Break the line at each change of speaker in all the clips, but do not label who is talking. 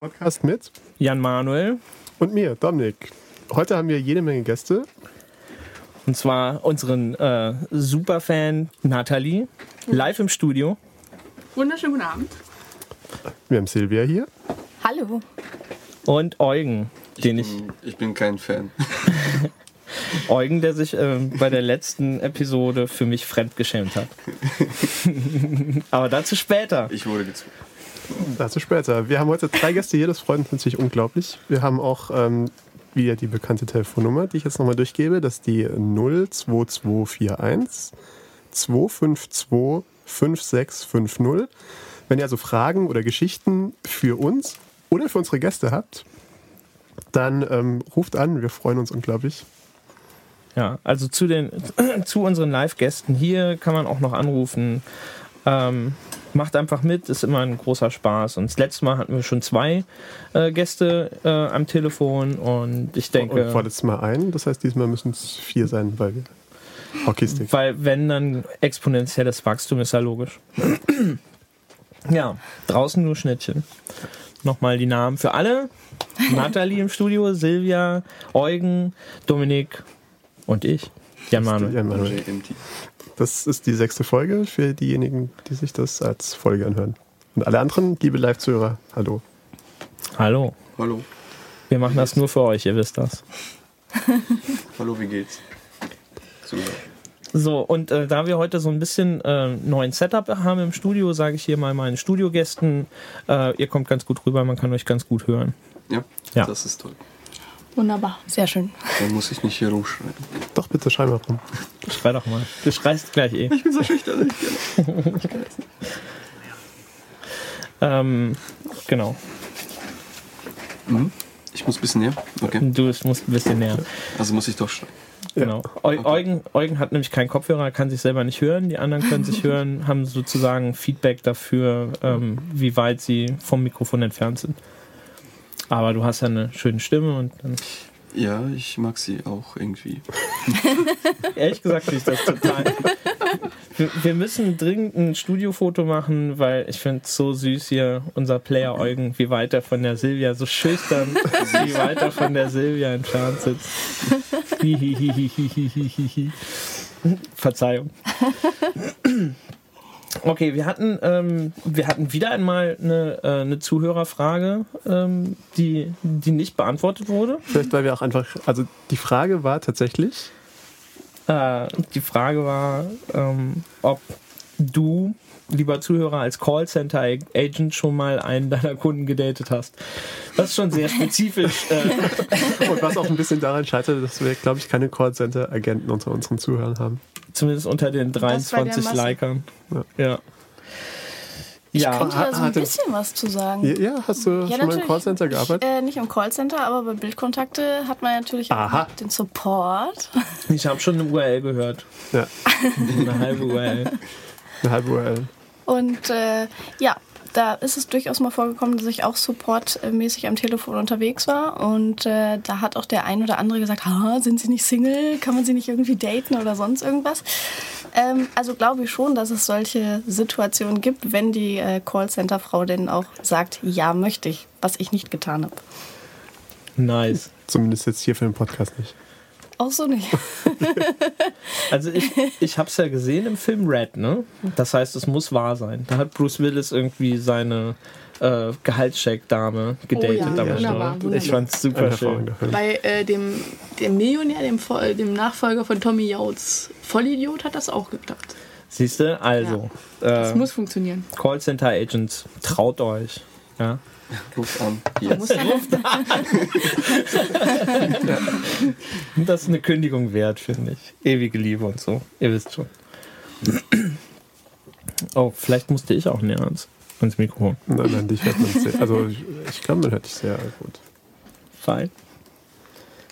Podcast mit
Jan Manuel.
Und mir, Dominik. Heute haben wir jede Menge Gäste.
Und zwar unseren äh, Superfan Nathalie, live im Studio.
Wunderschönen guten Abend.
Wir haben Silvia hier.
Hallo.
Und Eugen,
ich
den
bin,
ich.
Ich bin kein Fan.
Eugen, der sich äh, bei der letzten Episode für mich fremdgeschämt hat. Aber dazu später.
Ich wurde gezwungen.
Dazu später. Wir haben heute drei Gäste hier, das freut uns natürlich unglaublich. Wir haben auch ähm, wieder die bekannte Telefonnummer, die ich jetzt nochmal durchgebe. Das ist die 02241 252 5650. Wenn ihr also Fragen oder Geschichten für uns oder für unsere Gäste habt, dann ähm, ruft an, wir freuen uns unglaublich.
Ja, also zu, den, zu unseren Live-Gästen hier kann man auch noch anrufen. Ähm, macht einfach mit, ist immer ein großer Spaß. Und das letzte Mal hatten wir schon zwei äh, Gäste äh, am Telefon und ich denke.
Und vorletztes Mal ein, das heißt, diesmal müssen es vier sein, weil wir Hockeystick.
Weil wenn dann exponentielles Wachstum ist ja logisch. ja, draußen nur Schnittchen. Nochmal die Namen für alle. Nathalie im Studio, Silvia, Eugen, Dominik und ich. Jan Manuel.
Jan Manuel. Das ist die sechste Folge für diejenigen, die sich das als Folge anhören. Und alle anderen, liebe Live-Zuhörer, hallo.
Hallo.
Hallo.
Wir machen das nur für euch, ihr wisst das.
Hallo, wie geht's?
Super. So, und äh, da wir heute so ein bisschen äh, neuen Setup haben im Studio, sage ich hier mal meinen Studiogästen, äh, ihr kommt ganz gut rüber, man kann euch ganz gut hören.
Ja,
ja.
das ist toll.
Wunderbar, sehr schön.
Dann muss ich nicht hier rumschreien.
Doch, bitte schrei mal rum.
Schrei doch mal. Du schreist gleich eh.
Ich bin so schüchtern. Ich kann, ich kann das nicht.
Ähm, genau.
Mhm. Ich muss ein bisschen näher. Okay.
Du musst ein bisschen näher.
Also muss ich doch schreien.
Genau. Eu okay. Eugen, Eugen hat nämlich keinen Kopfhörer, kann sich selber nicht hören. Die anderen können sich hören, haben sozusagen Feedback dafür, ähm, wie weit sie vom Mikrofon entfernt sind. Aber du hast ja eine schöne Stimme und dann.
Ja, ich mag sie auch irgendwie.
Ehrlich gesagt finde ich das total. Wir, wir, müssen dringend ein Studiofoto machen, weil ich finde es so süß hier, unser Player Eugen, wie weit er von der Silvia, so schüchtern, wie weit er von der Silvia entfernt sitzt. Verzeihung. Okay, wir hatten, ähm, wir hatten wieder einmal eine, äh, eine Zuhörerfrage, ähm, die, die nicht beantwortet wurde.
Vielleicht, weil wir auch einfach, also die Frage war tatsächlich.
Äh, die Frage war, ähm, ob du, lieber Zuhörer, als Callcenter-Agent schon mal einen deiner Kunden gedatet hast. Das ist schon sehr spezifisch.
Äh. Und was auch ein bisschen daran scheitert, dass wir, glaube ich, keine Callcenter-Agenten unter unseren Zuhörern haben.
Zumindest unter den 23 Likern.
Ja.
ja.
Ich ja, könnte da so ein bisschen was zu sagen.
Ja, ja hast du ja, schon mal im Callcenter gearbeitet?
Äh, nicht im Callcenter, aber bei Bildkontakte hat man natürlich
Aha.
auch den Support.
Ich habe schon eine URL gehört.
Ja.
eine halbe URL.
Eine halbe URL.
Und äh, ja, da ist es durchaus mal vorgekommen, dass ich auch supportmäßig am Telefon unterwegs war. Und äh, da hat auch der ein oder andere gesagt, sind Sie nicht Single? Kann man Sie nicht irgendwie daten oder sonst irgendwas? Ähm, also glaube ich schon, dass es solche Situationen gibt, wenn die äh, Callcenter-Frau denn auch sagt, ja, möchte ich, was ich nicht getan habe.
Nice.
Zumindest jetzt hier für den Podcast nicht.
Auch so nicht.
also ich, ich habe es ja gesehen im Film Red, ne? Das heißt, es muss wahr sein. Da hat Bruce Willis irgendwie seine äh, Gehaltscheck-Dame gedatet.
Oh ja,
aber
wunderbar,
wunderbar. Ich fand's super schön.
Bei äh, dem, dem Millionär, dem, dem Nachfolger von Tommy Yautz Vollidiot, hat das auch geklappt.
Siehst du? Also.
Ja. Das äh, muss funktionieren.
Callcenter-Agents, traut euch. Ja.
Ruft an. Jetzt.
Ruft an. das ist eine Kündigung wert, finde ich. Ewige Liebe und so. Ihr wisst schon. Oh, vielleicht musste ich auch näher ans, ans Mikrofon.
Nein, nein, dich hört man sehr. Also ich, ich glaube, man hört dich sehr gut.
Fein.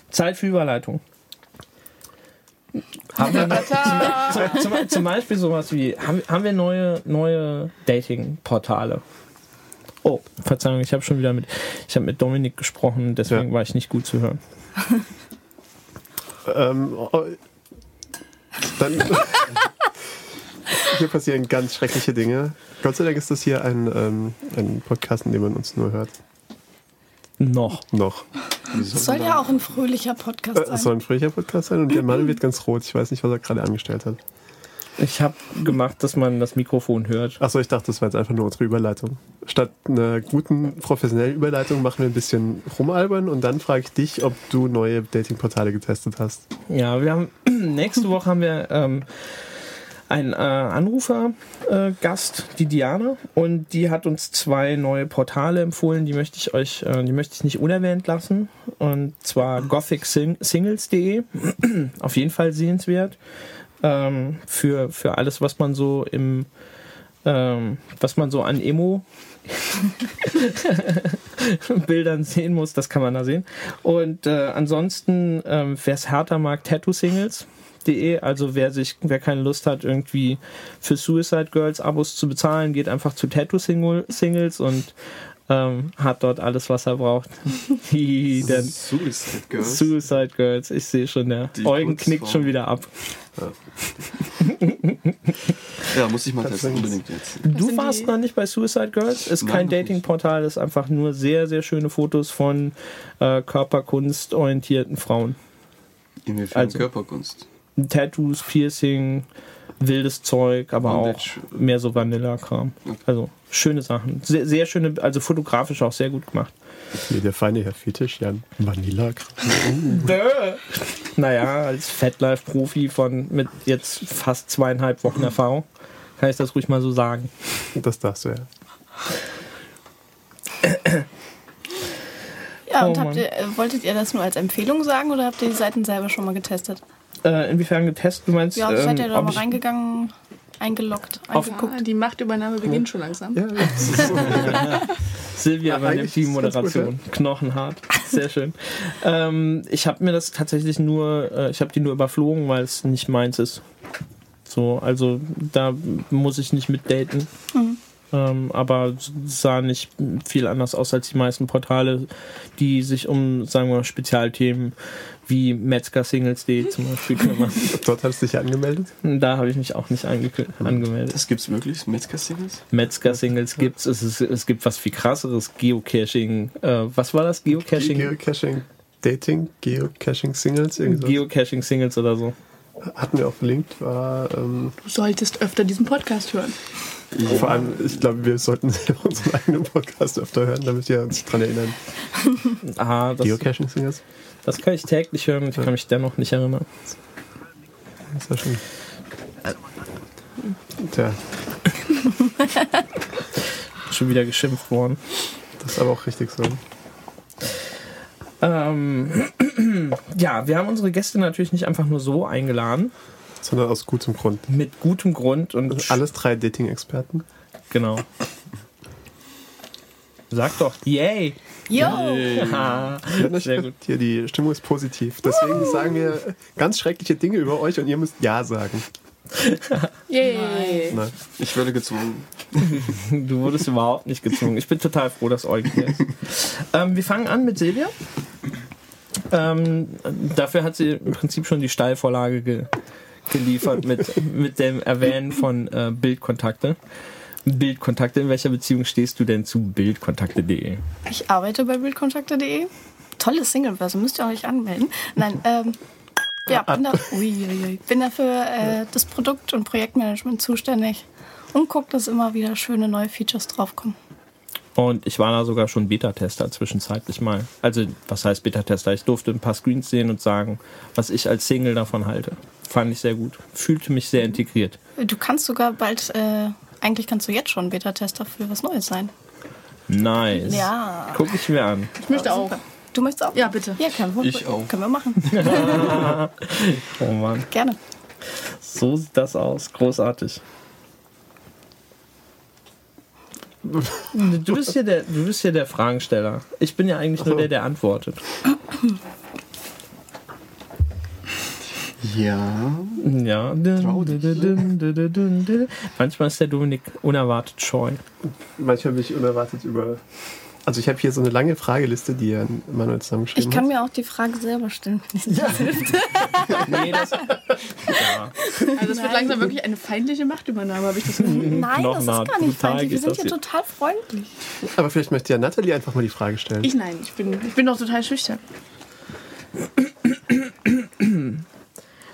Zeit für Überleitung. Haben wir zum, zum, zum, Beispiel sowas wie, haben, haben wir neue, neue Dating-Portale? Oh, Verzeihung, ich habe schon wieder mit, ich habe mit Dominik gesprochen, deswegen ja. war ich nicht gut zu hören.
ähm, oh, dann, hier passieren ganz schreckliche Dinge. Gott sei Dank ist das hier ein, ähm, ein Podcast, in dem man uns nur hört.
Noch.
Noch.
Das soll ja auch ein fröhlicher Podcast
Äh, Es
sein.
soll ein fröhlicher Podcast sein und der Mann wird ganz rot. Ich weiß nicht, was er gerade angestellt hat.
Ich habe gemacht, dass man das Mikrofon hört.
Achso, ich dachte, das war jetzt einfach nur unsere Überleitung. Statt einer guten professionellen Überleitung machen wir ein bisschen rumalbern und dann frage ich dich, ob du neue Datingportale getestet hast.
Ja, wir haben nächste Woche haben wir ähm, einen äh, Anrufer-Gast, äh, die Diana, und die hat uns zwei neue Portale empfohlen. Die möchte ich euch, äh, die möchte ich nicht unerwähnt lassen. Und zwar gothicsingles.de. Auf jeden Fall sehenswert. Ähm, für, für alles, was man so im ähm, was man so an Emo Bildern sehen muss, das kann man da sehen. Und äh, ansonsten, ähm, wer es härter mag, Tattoo-Singles.de, also wer sich, wer keine Lust hat, irgendwie für Suicide Girls Abos zu bezahlen, geht einfach zu Tattoo-Singles und ähm, hat dort alles, was er braucht. Die,
Suicide Girls.
Suicide Girls, ich sehe schon, der
Die
Eugen
Kurzform.
knickt schon wieder ab.
ja, muss ich mal testen,
Tatsächlich.
unbedingt jetzt.
Du warst noch nicht bei Suicide Girls, ist
Nein,
kein. Datingportal, ist einfach nur sehr, sehr schöne Fotos von äh, Körperkunst orientierten Frauen.
Inwiefern
Also-
Körperkunst?
Tattoos, Piercing, wildes Zeug, aber
Bondage.
auch mehr so Vanilla-Kram. Also schöne Sachen. Sehr, sehr schöne, also fotografisch auch sehr gut gemacht.
Hier der feine Herr Fetisch, Jan. Vanilla.
Naja, als Fatlife-Profi von mit jetzt fast zweieinhalb Wochen Erfahrung kann ich das ruhig mal so sagen.
Das darfst du ja.
Ja, und
Oh,
habt ihr, wolltet ihr das nur als Empfehlung sagen oder habt ihr die Seiten selber schon mal getestet?
Äh, inwiefern getestet? Du meinst,
Ja,
ähm,
seid ihr da
ob
mal
ich-
reingegangen, eingeloggt, eingeguckt?
Ah, die Machtübernahme beginnt schon langsam.
Ja, so.
Silvia
Ja,
übernimmt die Moderation. Knochenhart. Sehr schön. ähm, ich habe mir das tatsächlich nur, äh, ich habe die nur überflogen, weil es nicht meins ist. So, also da muss ich nicht mit daten. Ähm, aber es sah nicht viel anders aus als die meisten Portale, die sich um, sagen wir mal, Spezialthemen wie Metzger-Singles.de zum Beispiel kümmern.
Dort hast du dich angemeldet?
da habe ich mich auch nicht ange angemeldet.
Das gibt's wirklich? Metzger-Singles?
Metzger-Singles gibt's. Es, ist, es gibt was viel krasseres. Geocaching. Äh, was war das? Geocaching?
Geocaching Dating, Geocaching Singles, irgendwas.
Geocaching-Singles oder so.
Hatten wir auch verlinkt, war ähm,
Du solltest öfter diesen Podcast hören.
Vor allem, ich glaube, wir sollten unseren eigenen Podcast öfter hören, damit wir uns dran erinnern.
Ah, das,
Geocaching Singles?
das kann ich täglich hören und ich kann mich dennoch nicht erinnern.
Das ist ja schon. Tja,
Schon wieder geschimpft worden.
das ist aber auch richtig so.
Ähm, ja, wir haben unsere Gäste natürlich nicht einfach nur so eingeladen.
Sondern aus gutem Grund.
Mit gutem Grund und
Also alles drei Dating-Experten.
genau. Sag doch, yay!
Yo!
Ah, sehr gut.
Hier, die Stimmung ist positiv. Deswegen sagen wir ganz schreckliche Dinge über euch und ihr müsst Ja sagen.
Yay!
Nein.
Ich werde gezwungen.
Du wurdest überhaupt nicht gezwungen. Ich bin total froh, dass Eugen hier ist. Ähm, wir fangen an mit Silvia. Ähm, dafür hat sie im Prinzip schon die Steilvorlage ge geliefert mit, mit dem Erwähnen von äh, Bildkontakte. Bildkontakte, in welcher Beziehung stehst du denn zu bildkontakte.de?
Ich arbeite bei bildkontakte.de. Tolles Single-Verse, müsst ihr euch anmelden. Nein, ähm, ja, bin da, uiuiui, bin da für äh, das Produkt- und Projektmanagement zuständig und gucke, dass immer wieder schöne neue Features draufkommen.
Und ich war da sogar schon Beta-Tester zwischenzeitlich mal. Also, was heißt Beta-Tester? Ich durfte ein paar Screens sehen und sagen, was ich als Single davon halte. Fand ich sehr gut. Fühlte mich sehr integriert.
Du kannst sogar bald, äh, eigentlich kannst du jetzt schon Beta-Tester für was Neues sein.
Nice.
Ja.
Guck ich mir an.
Ich möchte auch.
Du möchtest auch?
Ja, bitte.
Ja, kein Problem.
Ich auch.
Können wir machen.
Oh Mann.
Gerne.
So sieht das aus. Großartig. Du bist hier der, du bist hier der Fragensteller. Ich bin ja eigentlich nur der, der antwortet.
Ja.
Ja. Manchmal ist der Dominik unerwartet scheu.
Manchmal bin ich unerwartet über Also ich habe hier so eine lange Frageliste, die ja Manuel zusammengeschrieben
Ich kann
hat.
mir auch die Frage selber stellen. wenn ich das hilft.
Nee, das, ja.
Also es wird langsam wirklich eine feindliche Machtübernahme, habe ich das Gefühl.
Nein, das ist gar nicht feindlich. Wir sind hier. total freundlich.
Aber vielleicht möchte ja Nathalie einfach mal die Frage stellen.
Ich nein, ich bin, ich bin doch total schüchtern.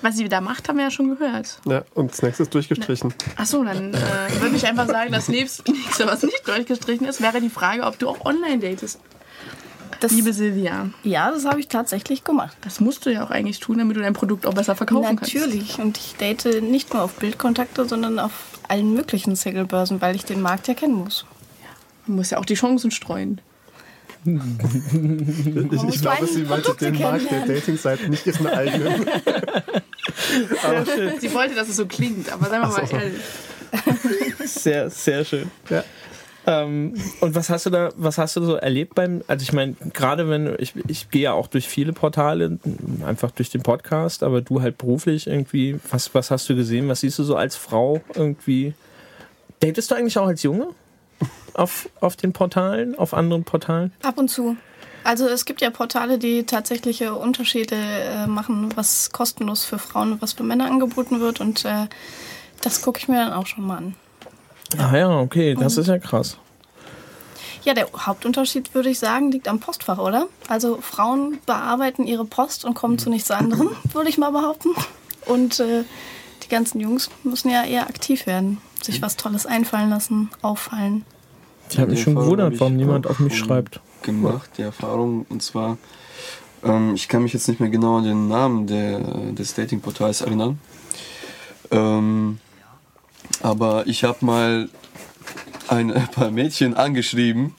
Was sie da macht, haben wir ja schon gehört.
ja, und das nächste ist durchgestrichen.
Achso, dann äh, würde ich einfach sagen, das nächste, was nicht durchgestrichen ist, wäre die Frage, ob du auch online datest.
Das,
Liebe Silvia,
ja, das habe ich tatsächlich gemacht.
das musst du ja auch eigentlich tun, damit du dein Produkt auch besser verkaufen kannst.
Natürlich. Und ich date nicht nur auf Bildkontakte, sondern auf allen möglichen Singlebörsen, weil ich den Markt ja kennen muss.
Man muss ja auch die Chancen streuen.
Ich, ich glaube, sie meinte den Markt der. Datingseiten, nicht ihren eigenen.
Sie wollte, dass es so klingt, aber seien wir mal ehrlich.
Sehr, sehr schön.
Ja.
Ähm, und was hast du da, was hast du so erlebt beim, also ich meine, gerade wenn, ich, ich gehe ja auch durch viele Portale, einfach durch den Podcast, aber du halt beruflich irgendwie, was, was hast du gesehen, was siehst du so als Frau irgendwie? Datest du eigentlich auch als Junge? Auf, auf den Portalen, auf anderen Portalen?
Ab und zu. Also es gibt ja Portale, die tatsächliche Unterschiede äh, machen, was kostenlos für Frauen und was für Männer angeboten wird. Und äh, das gucke ich mir dann auch schon mal an.
Ah ja, okay, das ist ja krass.
Ja, der Hauptunterschied, würde ich sagen, liegt am Postfach, oder? Also Frauen bearbeiten ihre Post und kommen zu nichts anderem, würde ich mal behaupten. Und äh, die ganzen Jungs müssen ja eher aktiv werden, sich was Tolles einfallen lassen, auffallen.
Ich habe mich schon gewundert, warum niemand auf mich schreibt.
Gemacht, die Erfahrung. Und zwar, ähm, ich kann mich jetzt nicht mehr genau an den Namen der, des Datingportals erinnern. Ähm, aber ich habe mal ein paar Mädchen angeschrieben.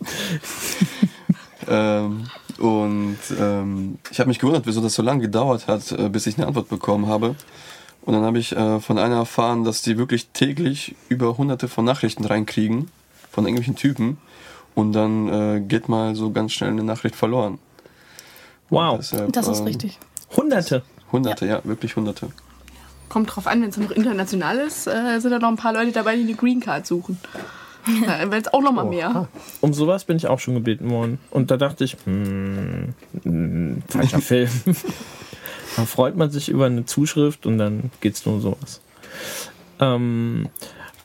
ähm, und ähm, ich habe mich gewundert, wieso das so lange gedauert hat, äh, bis ich eine Antwort bekommen habe. Und dann habe ich äh, von einer erfahren, dass die wirklich täglich über hunderte von Nachrichten reinkriegen, von irgendwelchen Typen. Und dann äh, geht mal so ganz schnell eine Nachricht verloren.
Wow,
Deshalb,
Das ist
ähm,
richtig.
Hunderte.
Hunderte, ja. wirklich hunderte.
Kommt drauf an, wenn es noch international ist, äh, sind da noch ein paar Leute dabei, die eine Green Card suchen. Dann wird es auch noch mal mehr.
Um sowas bin ich auch schon gebeten worden. Und da dachte ich, hm, hm, falscher Film. da freut man sich über eine Zuschrift und dann geht's nur um sowas. Ähm,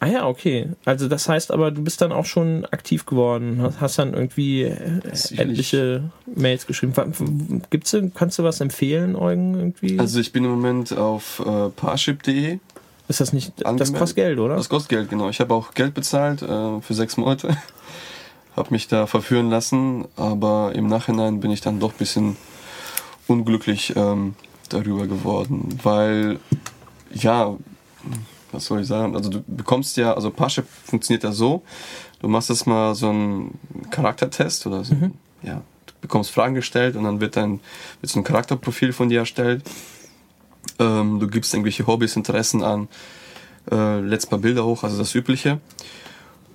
ah ja, okay. Also das heißt aber, du bist dann auch schon aktiv geworden, hast, dann irgendwie äh, etliche Mails geschrieben. Gibt's, denn- kannst du was empfehlen, Eugen, irgendwie?
Also ich bin im Moment auf äh, parship.de.
ist das nicht, das
angemeldet.
kostet Geld, oder?
Das kostet Geld, genau. Ich habe auch Geld bezahlt äh, für sechs Monate. habe mich da verführen lassen, aber im Nachhinein bin ich dann doch ein bisschen unglücklich ähm, darüber geworden, weil, ja, was soll ich sagen? Also du bekommst ja, also Parship funktioniert ja so, du machst jetzt mal so einen Charaktertest oder so, ja, du bekommst Fragen gestellt und dann wird dann wird so ein Charakterprofil von dir erstellt. Ähm, du gibst irgendwelche Hobbys, Interessen an, äh, lädst paar Bilder hoch, also das Übliche.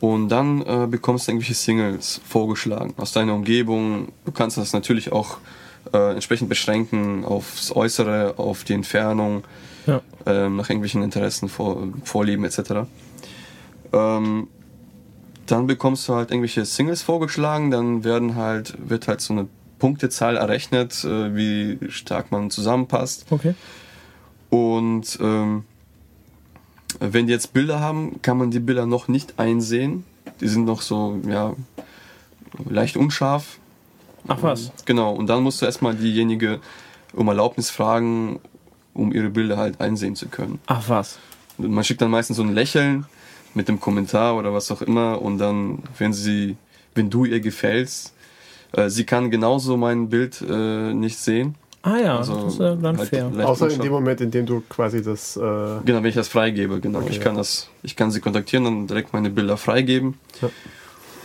Und dann äh, bekommst du irgendwelche Singles vorgeschlagen aus deiner Umgebung. Du kannst das natürlich auch äh, entsprechend beschränken aufs Äußere, auf die Entfernung,
Ja.
ähm, nach irgendwelchen Interessen, vor, Vorlieben etc. Ähm, dann bekommst du halt irgendwelche Singles vorgeschlagen, dann werden halt, wird halt so eine Punktezahl errechnet, äh, wie stark man zusammenpasst.
Okay.
Und ähm, wenn die jetzt Bilder haben, kann man die Bilder noch nicht einsehen. Die sind noch so, ja, leicht unscharf.
Ach was.
Genau, und dann musst du erstmal diejenige um Erlaubnis fragen, um ihre Bilder halt einsehen zu können.
Ach was.
Und man schickt dann meistens so ein Lächeln mit dem Kommentar oder was auch immer und dann, wenn sie, wenn du ihr gefällst, äh, sie kann genauso mein Bild äh, nicht sehen.
Ah ja,
Also
das ist ja dann
halt
fair.
Außer in dem Moment, in dem du quasi das. Äh,
Genau, wenn ich das freigebe, genau.
Okay,
ich
ja.
kann das, ich kann sie kontaktieren, dann direkt meine Bilder freigeben.
Ja.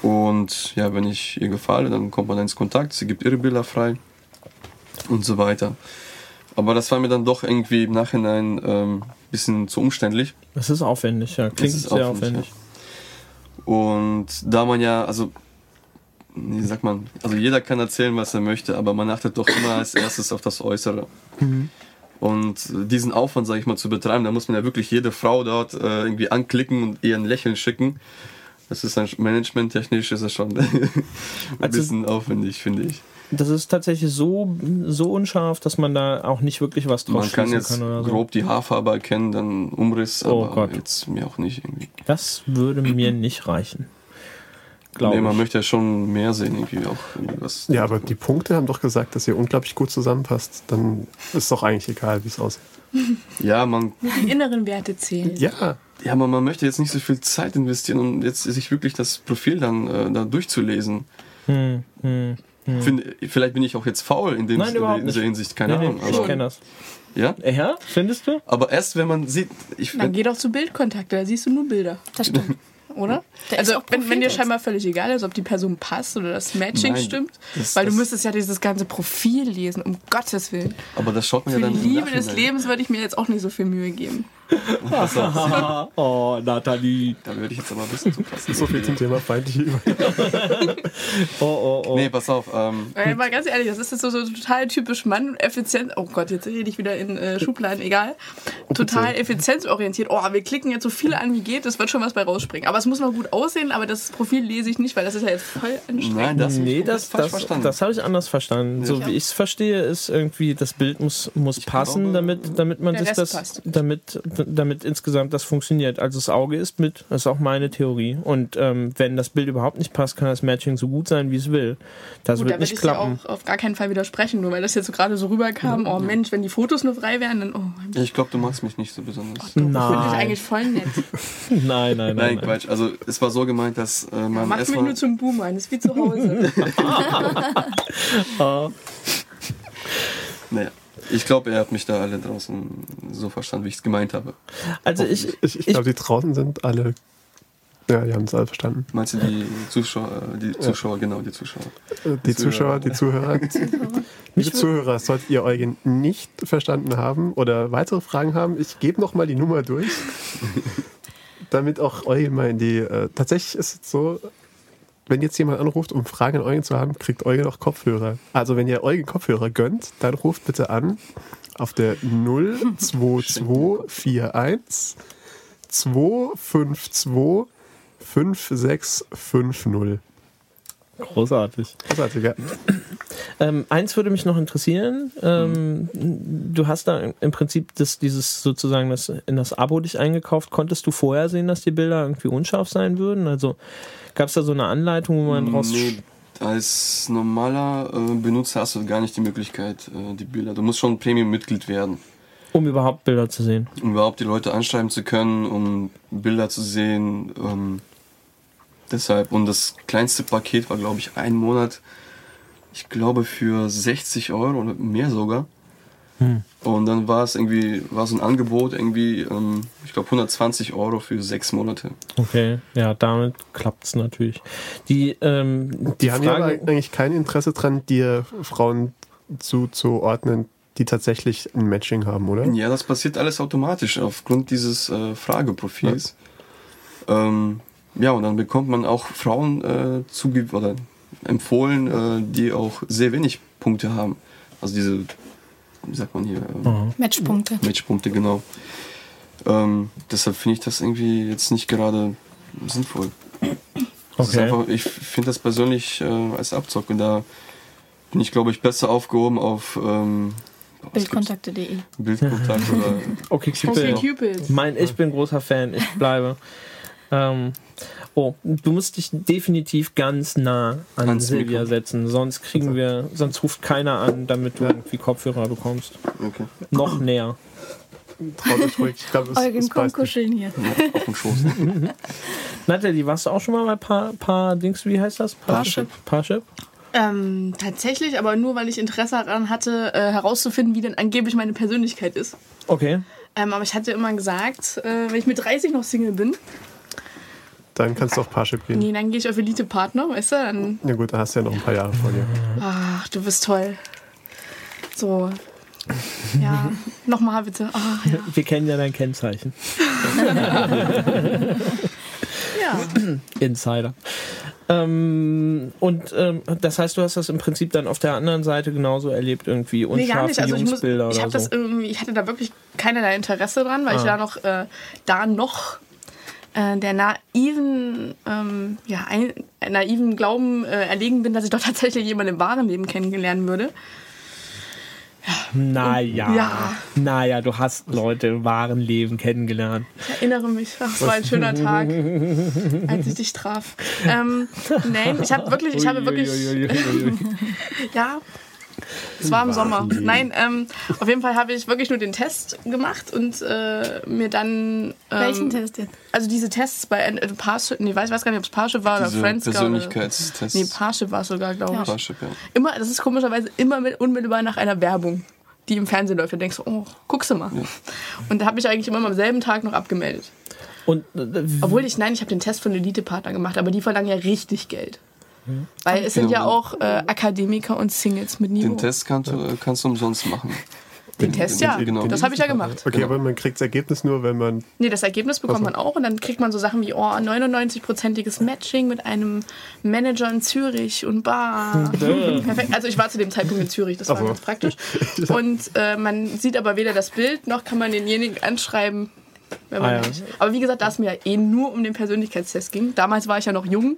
Und ja, wenn ich ihr gefalle, dann kommt man ins Kontakt, sie gibt ihre Bilder frei und so weiter. Aber das war mir dann doch irgendwie im Nachhinein ähm, bisschen zu umständlich.
Das ist aufwendig, ja. Klingt sehr
aufwendig,
aufwendig.
Und da man ja, also, wie sagt man, also jeder kann erzählen, was er möchte, aber man achtet doch immer als erstes auf das Äußere. Und diesen Aufwand, sage ich mal, zu betreiben, da muss man ja wirklich jede Frau dort äh, irgendwie anklicken und ihr ein Lächeln schicken. Das ist ein managementtechnisch ist das schon ein
Also-
bisschen aufwendig, finde ich.
Das ist tatsächlich so, so unscharf, dass man da auch nicht wirklich was draus
Man kann jetzt
kann so.
grob die Haarfarbe erkennen, dann Umriss,
Oh
aber
Gott.
jetzt mir auch nicht irgendwie.
Das würde mir nicht reichen. Glaube
Nee, man
ich.
möchte ja schon mehr sehen, irgendwie auch irgendwie was.
Ja, aber die Punkte haben doch gesagt, dass ihr unglaublich gut zusammenpasst. Dann ist doch eigentlich egal, wie es aussieht.
Ja, man,
Die inneren Werte zählen.
Ja,
ja, aber man möchte jetzt nicht so viel Zeit investieren, um jetzt sich wirklich das Profil dann äh, da durchzulesen.
Hm, hm.
Finde, vielleicht bin ich auch jetzt faul in, dem,
Nein,
in dieser
nicht.
Hinsicht, keine
Nee, nee,
Ahnung.
ich
Aber,
kenne das.
ja?
Ja, findest du?
aber erst wenn man sieht, ich,
Dann geh doch zu Bildkontakte, da siehst du nur Bilder,
Das stimmt.
Oder?
Da
also wenn, wenn dir scheinbar völlig egal ist, ob die Person passt oder das Matching
Nein,
stimmt,
das-
weil du
das-
müsstest ja dieses ganze Profil lesen, um Gottes Willen.
aber das schaut man
Für
ja
die
dann im
Liebe des. Lebens würde ich mir jetzt auch nicht so viel Mühe geben.
oh, Nathalie.
Da würde ich jetzt aber ein bisschen zu krass.
so viel zum Thema feindliche
Oh, oh, oh.
Nee, pass auf. Ähm,
Weil, mal ganz ehrlich, das ist jetzt so, so total typisch Mann effizient. Oh Gott, jetzt rede ich wieder in äh, Schubladen, egal. Total effizienzorientiert. Oh, wir klicken jetzt so viele an wie geht, es wird schon was bei rausspringen. Aber es muss mal gut aussehen, aber das Profil lese ich nicht, weil das ist ja jetzt voll anstrengend.
nein, das
nee,
ist
das,
falsch
das,
verstanden.
das habe ich anders verstanden. So wie ich es verstehe, ist irgendwie, das Bild muss, muss passen,
glaube,
damit, damit man sich das,
passt.
damit, damit insgesamt das funktioniert. Also das Auge ist mit, das ist auch meine Theorie. Und ähm, wenn das Bild überhaupt nicht passt, kann das Matching so gut sein, wie es will. Das
Gut, da
wird
würde
nicht
ich dir
klappen.
auch auf gar keinen Fall widersprechen, nur weil das jetzt so gerade so rüberkam. Oh Mensch, wenn die Fotos nur frei wären, dann oh,
ich glaube, du magst mich nicht so besonders.
finde ich
Nein.
eigentlich voll nett.
Nein, nein, nein.
Nein,
nein.
Quatsch. Also es war so gemeint, dass äh, man
Macht mich
erstmal.
nur zum Boomer, das ist wie zu Hause.
Naja, ich glaube, er hat mich da alle draußen so verstanden, wie ich es gemeint habe.
Also ich,
Ich, ich glaube, die draußen sind alle. Ja, die haben es alle verstanden.
Meinst du die Zuschauer, äh, die Zuschauer, genau, die Zuschauer.
Äh, Die Zuschauer, die Zuhörer. Liebe Zuhörer, solltet ihr Eugen nicht verstanden haben oder weitere Fragen haben, ich gebe nochmal die Nummer durch, damit auch Eugen mal in die. Äh, tatsächlich ist es so, wenn jetzt jemand anruft, um Fragen an Eugen zu haben, kriegt Eugen auch Kopfhörer. Also, wenn ihr Eugen Kopfhörer gönnt, dann ruft bitte an auf der 02241 252 5650.
großartig.
Großartig, ja.
Ähm, eins würde mich noch interessieren. Ähm, Du hast da im Prinzip das, dieses sozusagen das, in das Abo dich eingekauft. Konntest du vorher sehen, dass die Bilder irgendwie unscharf sein würden? Also gab es da so eine Anleitung, wo man draus.
Nee, als normaler äh, Benutzer hast du gar nicht die Möglichkeit, äh, die Bilder. Du musst schon Premium-Mitglied werden,
Um überhaupt Bilder zu sehen.
um überhaupt die Leute anschreiben zu können, um Bilder zu sehen. Ähm, deshalb, und das kleinste Paket war, glaube ich, ein Monat, ich glaube, für 60 Euro oder mehr sogar. Und dann war es irgendwie, war so ein Angebot, irgendwie, ähm, ich glaube, 120 Euro für sechs Monate.
Okay, ja, damit klappt es natürlich. Die, ähm,
Die haben ja eigentlich kein Interesse dran, dir Frauen zuzuordnen, die tatsächlich ein Matching haben, oder?
Ja, das passiert alles automatisch aufgrund dieses äh, Frageprofils. Ja. Ähm, ja, und dann bekommt man auch Frauen äh, zuge oder empfohlen, äh, die auch sehr wenig Punkte haben. Also diese, wie sagt man hier, ähm,
Matchpunkte.
Matchpunkte, genau. Ähm, deshalb finde ich das irgendwie jetzt nicht gerade sinnvoll.
Okay.
einfach, ich finde das persönlich äh, als Abzocke, da bin ich, glaube ich, besser aufgehoben auf ähm?
Bildkontakte.de.
Bildkontakt oder
okay,
Okay,
Cupid.
Cupid.
Mein, ich bin großer Fan, ich bleibe. ähm, oh, du musst dich definitiv ganz nah an
Ans
Silvia
Mikro.
setzen, sonst kriegen wir, sonst ruft keiner an, damit du irgendwie Kopfhörer bekommst.
okay.
Noch näher.
Traut euch ruhig. Ich glaube, es,
Eugen,
es
komm
beißt nicht.
kuscheln hier.
Auf dem Schoß.
Natalie, warst du auch schon mal bei paar, paar Dings, wie heißt das?
Parship.
Parship?
Ähm, tatsächlich, aber nur weil ich Interesse daran hatte, äh, herauszufinden, wie denn angeblich meine Persönlichkeit ist.
Okay.
Ähm, aber ich hatte immer gesagt, äh, wenn ich mit 30 noch Single bin,
Dann kannst du auch Parship gehen.
nee, dann gehe ich auf Elite-Partner, weißt du? Dann,
Ja gut, dann hast du ja noch ein paar Jahre vor dir.
ach, du bist toll. So. Ja, nochmal bitte. Ach, ja.
Wir kennen ja dein Kennzeichen.
ja.
Insider. Ähm, und ähm, das heißt, du hast das im Prinzip dann auf der anderen Seite genauso erlebt, irgendwie
Nee, gar
unscharfe
nicht. Also ich, muss,
Jungsbilder
ich,
oder so.
das irgendwie, ich hatte da wirklich keinerlei Interesse dran, weil ich
Ah.
da noch, äh, da noch äh, der naiven, ähm, ja, ein, naiven Glauben äh, erlegen bin, dass ich doch tatsächlich jemanden im wahren Leben kennengelernen würde.
Naja.
Ja.
Naja, du hast Leute im wahren Leben kennengelernt.
Ich erinnere mich, ach, es war ein schöner Tag, als ich dich traf. Ähm, nein, ich habe wirklich, ich habe wirklich, ja, es war im Sommer. Nein, ähm, auf jeden Fall habe ich wirklich nur den Test gemacht und äh, mir dann. Ähm,
Welchen Test jetzt?
Also diese Tests bei äh, Parship, nee, weiß, weiß gar nicht, ob es Parship war oder
Diese
Friends Oder,
Persönlichkeitstests.
nee, Parship war es sogar, glaube ich.
Parship, ja.
Immer, das ist komischerweise immer mit, unmittelbar nach einer Werbung, die im Fernsehen läuft. Da denkst du, oh, guckst du mal. Und da habe ich eigentlich immer am selben Tag noch abgemeldet.
Und äh,
Obwohl ich, nein, ich habe den Test von Elite-Partner gemacht, aber die verlangen ja richtig Geld. Weil es sind ja auch äh, Akademiker und Singles mit Niveau.
Den Test kannst du, kannst du umsonst machen.
Den Test, ja.
Genau.
Das habe ich ja gemacht.
Okay,
Genau.
aber man kriegt das Ergebnis nur, wenn man.
Nee, das Ergebnis bekommt man auch und dann kriegt man so Sachen wie, oh, 99-prozentiges Matching mit einem Manager in Zürich und Bar. Perfekt. Also ich war zu dem Zeitpunkt in Zürich, das war
so.
ganz praktisch. Und äh, man sieht aber weder das Bild, noch kann man denjenigen anschreiben, wenn man
Ah, ja.
Aber wie gesagt, da es mir ja eh nur um den Persönlichkeitstest ging, damals war ich ja noch jung,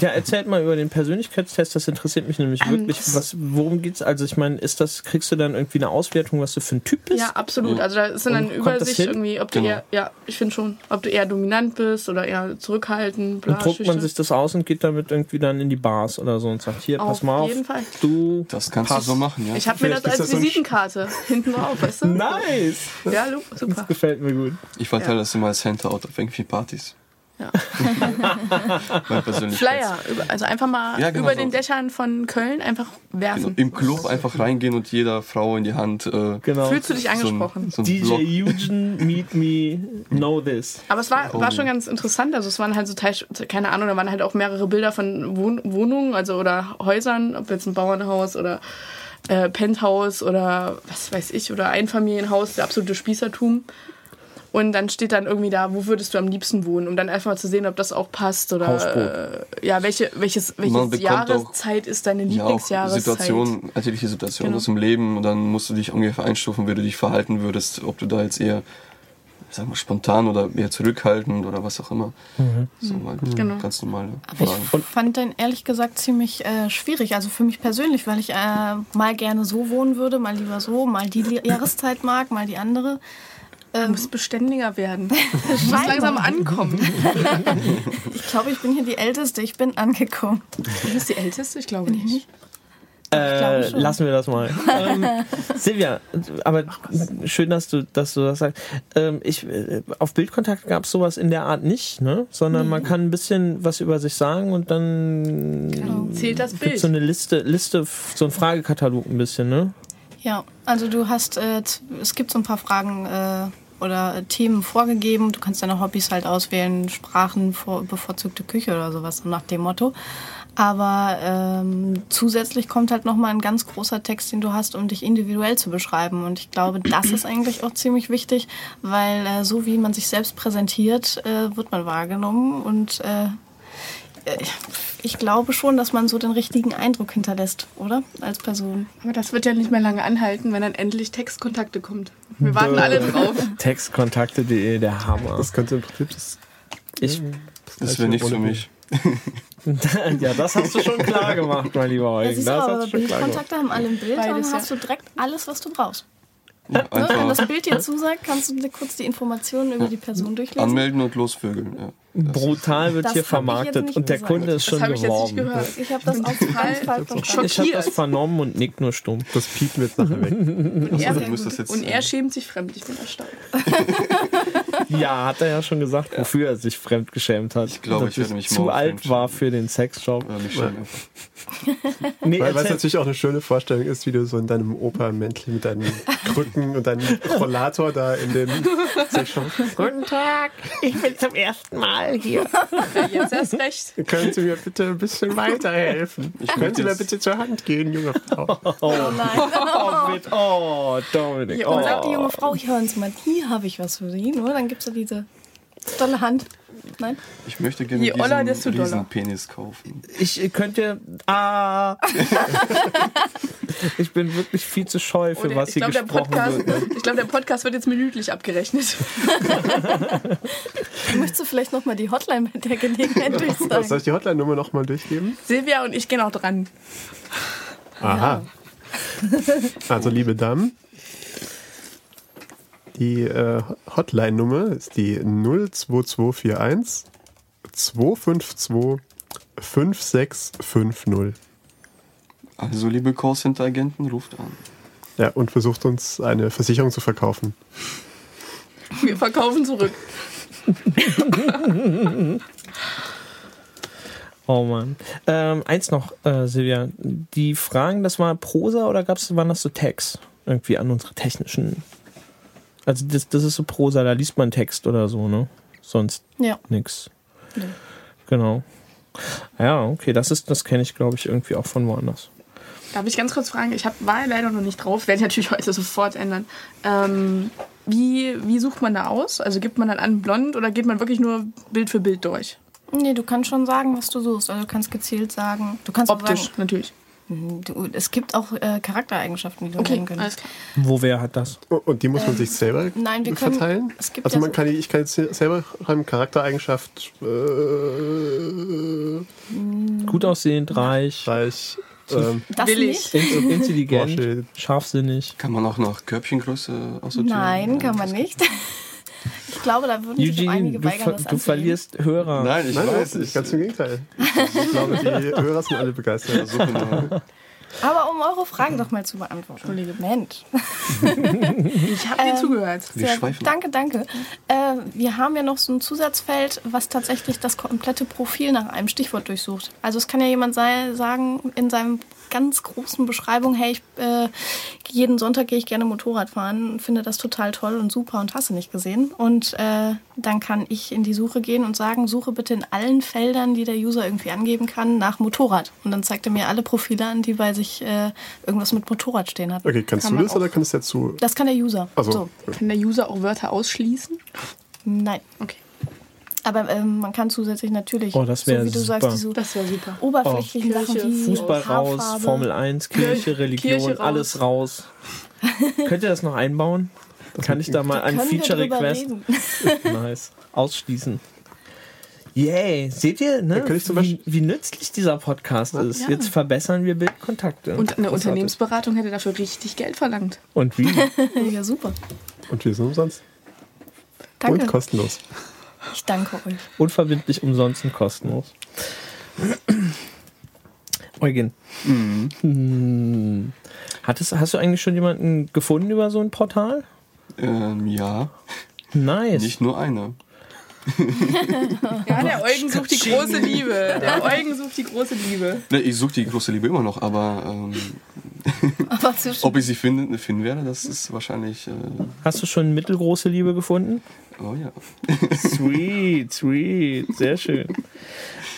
ja, erzählt mal über den Persönlichkeitstest, das interessiert mich nämlich
Ähm,
wirklich.
das-
Was, worum geht's? Also ich meine, ist das, kriegst du dann irgendwie eine Auswertung, was du für ein Typ bist?
Ja, absolut. Also da ist dann eine
das
Übersicht irgendwie, ob du
Genau.
eher, ja, ich finde schon, ob du eher dominant bist oder eher zurückhaltend, bla,
Und druckt man sich das aus und geht damit irgendwie dann in die Bars oder so und sagt, hier, pass
Auf
mal auf,
jeden Fall.
du
Das kannst
Pass.
du so machen, ja.
Ich habe mir das als
das
Visitenkarte hinten drauf, weißt du?
Nice!
Ja, super.
Gefällt mir gut.
Ich verteile
Ja.
das immer als Handout auf irgendwie Partys.
Ja.
Mein Persönlichkeits-
Flyer, also einfach mal
Ja, genau
über
so.
den Dächern von Köln einfach
Genau.
werfen.
Im Club einfach reingehen und jeder Frau in die Hand äh,
Genau.
Fühlst du dich
so ein,
angesprochen?
so ein
DJ. Eugen, meet me, know this.
Aber es war, war
Oh.
schon ganz interessant. Also es waren halt so Teil, keine Ahnung, da waren halt auch mehrere Bilder von Wohn Wohnungen, also oder Häusern, ob jetzt ein Bauernhaus oder äh, Penthouse oder was weiß ich, oder Einfamilienhaus, der absolute Spießertum. Und dann steht dann irgendwie da, wo würdest du am liebsten wohnen, um dann einfach mal zu sehen, ob das auch passt oder
Hausboot.
äh, ja, welche, welches, welches
auch-
Jahreszeit ist deine
Ja, auch
Lieblingsjahreszeit?
Situation, natürliche Situation
Genau.
aus dem Leben und dann musst du dich ungefähr einstufen, wie du dich verhalten würdest, ob du da jetzt eher, sag mal, spontan oder eher zurückhaltend oder was auch immer. So mal
Genau.
ganz normale Fragen.
ich fand den ehrlich gesagt ziemlich äh, schwierig. Also für mich persönlich, weil ich äh, mal gerne so wohnen würde, mal lieber so, mal die Jahreszeit mag, mal die andere.
Du musst beständiger werden. Du musst langsam ankommen.
Ich glaube, ich bin hier die Älteste. Ich bin angekommen.
Du bist die Älteste? Ich glaube nicht.
Äh,
glaube schon.
lassen wir das mal. ähm, Silvia, aber schön, dass du, dass du das sagst. Ähm, ich, äh, auf Bildkontakt gab es sowas in der Art nicht, ne? sondern man kann ein bisschen was über sich sagen und dann
Zählt das Bild.
so eine Liste, Liste, so ein Fragekatalog ein bisschen, ne?
Ja, also du hast, äh, es gibt so ein paar Fragen äh, oder Themen vorgegeben. Du kannst deine Hobbys halt auswählen, Sprachen, vor, bevorzugte Küche oder sowas so nach dem Motto. Aber ähm, zusätzlich kommt halt nochmal ein ganz großer Text, den du hast, um dich individuell zu beschreiben. Und ich glaube, das ist eigentlich auch ziemlich wichtig, weil äh, so wie man sich selbst präsentiert, äh, wird man wahrgenommen. Und äh, ich glaube schon, dass man so den richtigen Eindruck hinterlässt, oder? Als Person.
Aber das wird ja nicht mehr lange anhalten, wenn dann endlich Textkontakte kommt. Wir warten alle drauf.
Textkontakte.de, der Hammer.
Das könnte im Prinzip das.
Ich,
Das wäre nichts für mich.
ja, das hast du schon klar gemacht, mein lieber
Ja,
Eugen.
du,
Das
aber
hast du schon klar gemacht.
Haben alle ein Bild,
Beides,
dann hast
ja.
du direkt alles, was du brauchst.
Ja,
Ne? Wenn das Bild dir zusagt, kannst du dir kurz die Informationen über die Person durchlesen.
anmelden und losvögeln. Ja.
Brutal wird
Das
hier
ich
vermarktet und der
gesagt.
Kunde ist
Das
schon
ich
geworben.
gehört.
Ich habe das auf Fall.
Ich habe das vernommen und nick nur stumm.
Das piepen jetzt nachher weg.
Und er,
jetzt,
und er
äh,
schämt sich fremd. Ich bin erstaunt.
Ja, hat er ja schon gesagt, wofür er sich fremdgeschämt hat.
Ich glaube,
Dass
ich werde mich
zu alt war für den Sexshop.
Äh, mich.
Nee,
Weil, was
erzähl-
natürlich auch eine schöne Vorstellung ist, wie du so in deinem Opermäntel mit deinen Krücken und deinem Rollator da in den Sexshop.
Guten Tag, ich bin zum ersten Mal hier.
Ja, jetzt erst recht.
Können Sie mir bitte ein bisschen weiterhelfen? Können Sie mir bitte zur Hand gehen, junge Frau?
Oh nein.
Oh, mit, oh Dominik.
Ja, und sagt die
Oh.
junge Frau, hier hören Sie mal, hier habe ich was für Sie. Nur dann gibt es diese tolle Hand. Nein?
Ich möchte gerne
Je oller,
diesen Penis kaufen.
Ich könnte. Ah. Ich bin wirklich viel zu scheu für
Oh, der-
was
ich
hier
glaube, der,
gesprochen
Podcast-
wird. ne?
ich glaub, der Podcast wird jetzt minütlich abgerechnet.
Möchtest du vielleicht nochmal die Hotline bei der Gelegenheit
Soll
durchsagen?
ich die Hotline-Nummer nochmal durchgeben?
Silvia und ich gehen auch dran.
Aha. Also, liebe Damen, die äh, Hotline-Nummer ist die 02241 252 5650.
Also, liebe Callcenter-Agenten, ruft an.
Ja, und versucht uns eine Versicherung zu verkaufen.
Wir verkaufen zurück.
Oh Mann. Ähm, eins noch, äh, Silvia. Die Fragen, das war Prosa oder gab's, waren das so Tags? Irgendwie an unsere technischen. Also das, das ist so Prosa, da liest man Text oder so, ne? Sonst
Ja.
nix.
Nee.
Genau. Ja, okay, das ist, das kenne ich, glaube ich, irgendwie auch von woanders.
Darf ich ganz kurz fragen? Ich hab, war leider noch nicht drauf, werde ich natürlich heute sofort ändern. Ähm, wie, wie sucht man da aus? Also gibt man dann an blond oder geht man wirklich nur Bild für Bild durch?
Nee, du kannst schon sagen, was du suchst. Also du kannst gezielt sagen. Du kannst auch
Optisch,
sagen,
natürlich.
Du, es gibt auch äh, Charaktereigenschaften, die du
Okay,
nennen können.
alles klar.
Wo wer hat das?
Und die muss man sich selber
Ähm, nein, wir können-
verteilen?
es gibt
also
ja
man
so-
kann die, ich kann jetzt selber schreiben, Charaktereigenschaft äh,
Gut aussehend, reich,
reich, ähm,
Das
in- intelligent, scharfsinnig.
Kann man auch nach Körbchengröße aussortieren?
Nein, kann man nicht. Ich glaube, da würden sich
Eugene,
einige
du,
weigern,
ver
das
du verlierst Hörer.
Nein, ich
Nein,
weiß
nicht,
es.
ganz im Gegenteil. Ich glaube, die Hörer sind alle begeistert.
Nur.
Aber um eure Frage doch mal zu beantworten. Entschuldige, Mensch.
Ich habe dir zugehört.
Wir
Sehr, danke, danke. Äh, wir haben ja noch so ein Zusatzfeld, was tatsächlich das komplette Profil nach einem Stichwort durchsucht. Also es kann ja jemand sei, sagen in seinem ganz großen Beschreibung, hey, ich, äh, jeden Sonntag gehe ich gerne Motorrad fahren, finde das total toll und super und hasse nicht gesehen. Und äh, dann kann ich in die Suche gehen und sagen, suche bitte in allen Feldern, die der User irgendwie angeben kann, nach Motorrad. Und dann zeigt er mir alle Profile an, die bei sich äh, irgendwas mit Motorrad stehen hat.
Okay, kannst
Kann
du das oder kannst du dazu?
Das kann der User.
Also,
So.
Kann der User auch Wörter ausschließen?
Nein.
Okay.
Aber ähm, man kann zusätzlich natürlich,
Oh, das
so wie du
super.
sagst, diese
Das super.
oberflächlichen
Oh,
Sachen wie
Fußball raus. Formel 1, Kirche, Religion,
Kirche raus.
alles raus. Könnt ihr das noch einbauen? Kann ich da mal ein
Können wir
Feature
drüber
Request?
reden?
Nice. Ausschließen. Yay, seht ihr, ne? wie, wie nützlich dieser Podcast ist.
Ja.
Jetzt verbessern wir Bildkontakte.
Und eine
Großartig.
Unternehmensberatung hätte dafür richtig Geld verlangt.
Und wie?
ja, super.
Und wir sind umsonst.
Danke.
Und kostenlos.
Ich danke euch.
Unverbindlich, umsonst und kostenlos. Eugen. Hm. Hattest, hast du eigentlich schon jemanden gefunden über so ein Portal?
Ähm, ja,
Nice.
nicht nur eine.
Ja, der Eugen sucht die große Liebe. Der Eugen sucht die große Liebe.
Ne, ich suche die große Liebe immer noch, aber ähm,
Aber
ob ich sie finden, finden werde, das ist wahrscheinlich. Äh,
Hast du schon mittelgroße Liebe gefunden?
Oh ja.
Sweet, sweet, sehr schön.